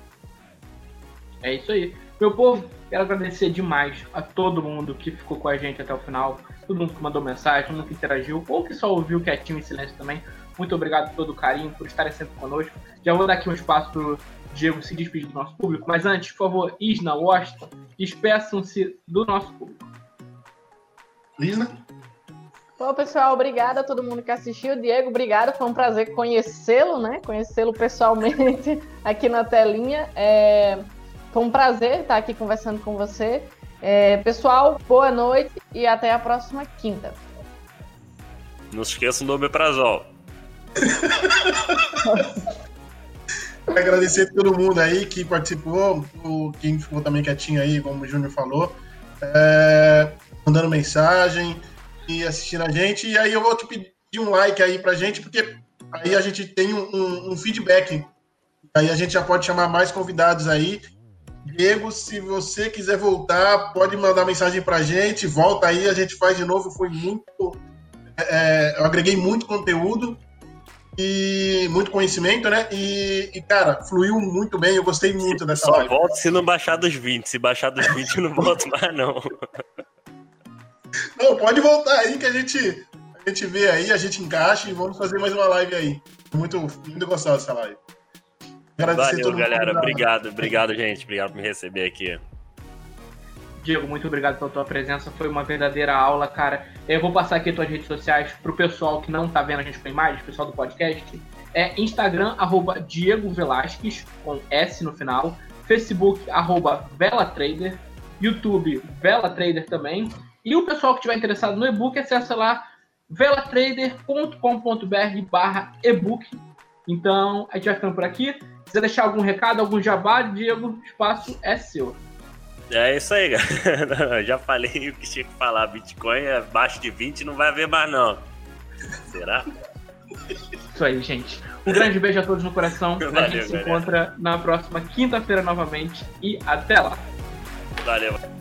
É isso aí. Meu povo, quero agradecer demais a todo mundo que ficou com a gente até o final, todo mundo que mandou mensagem, todo mundo que interagiu, ou que só ouviu quietinho em silêncio também. Muito obrigado por todo o carinho, por estarem sempre conosco. Já vou dar aqui um espaço para o Diego se despedir do nosso público, mas antes, por favor, Isna, Washington, despeçam-se do nosso público. Isna? Bom, pessoal, obrigada a todo mundo que assistiu. Diego, obrigado. Foi um prazer conhecê-lo, né? Conhecê-lo pessoalmente aqui na telinha. É... Foi um prazer estar aqui conversando com você. É... Pessoal, boa noite e até a próxima quinta. Não se esqueçam do Omeprazol. Agradecer a todo mundo aí que participou, o quem ficou também quietinho aí, como o Júnior falou, é, mandando mensagem e assistindo a gente. E aí eu vou te pedir um like aí pra gente, porque aí a gente tem um, um, um feedback. Aí a gente já pode chamar mais convidados aí. Diego, se você quiser voltar, pode mandar mensagem pra gente. Volta aí, a gente faz de novo. Foi muito. É, eu agreguei muito conteúdo e muito conhecimento, né? E, e, cara, fluiu muito bem, eu gostei muito dessa Só live. Volto se não baixar dos 20. Se baixar dos 20, eu não volto mais, não. Não, pode voltar aí que a gente, a gente vê aí, a gente encaixa e vamos fazer mais uma live aí. Muito, muito gostosa essa live. Agradecer Valeu, galera. Obrigado, obrigado, gente. Obrigado por me receber aqui. Diego, muito obrigado pela tua presença. Foi uma verdadeira aula, cara. Eu vou passar aqui as tuas redes sociais pro pessoal que não tá vendo a gente com imagens, pessoal do podcast. É Instagram, arroba Diego Velasquez, com S no final. Facebook, arroba Vela Trader. YouTube, Vela Trader também. E o pessoal que estiver interessado no e-book, acessa lá velatrader.com.br barra e-book. Então, a gente vai ficando por aqui. Se quiser deixar algum recado, algum jabá, Diego, o espaço é seu. É isso aí, galera. Já falei o que tinha que falar. Bitcoin é abaixo de 20 não vai haver mais, não. Será? Isso aí, gente. Um grande beijo a todos no coração. Valeu, a gente se galera. encontra na próxima quinta-feira novamente. E até lá. Valeu.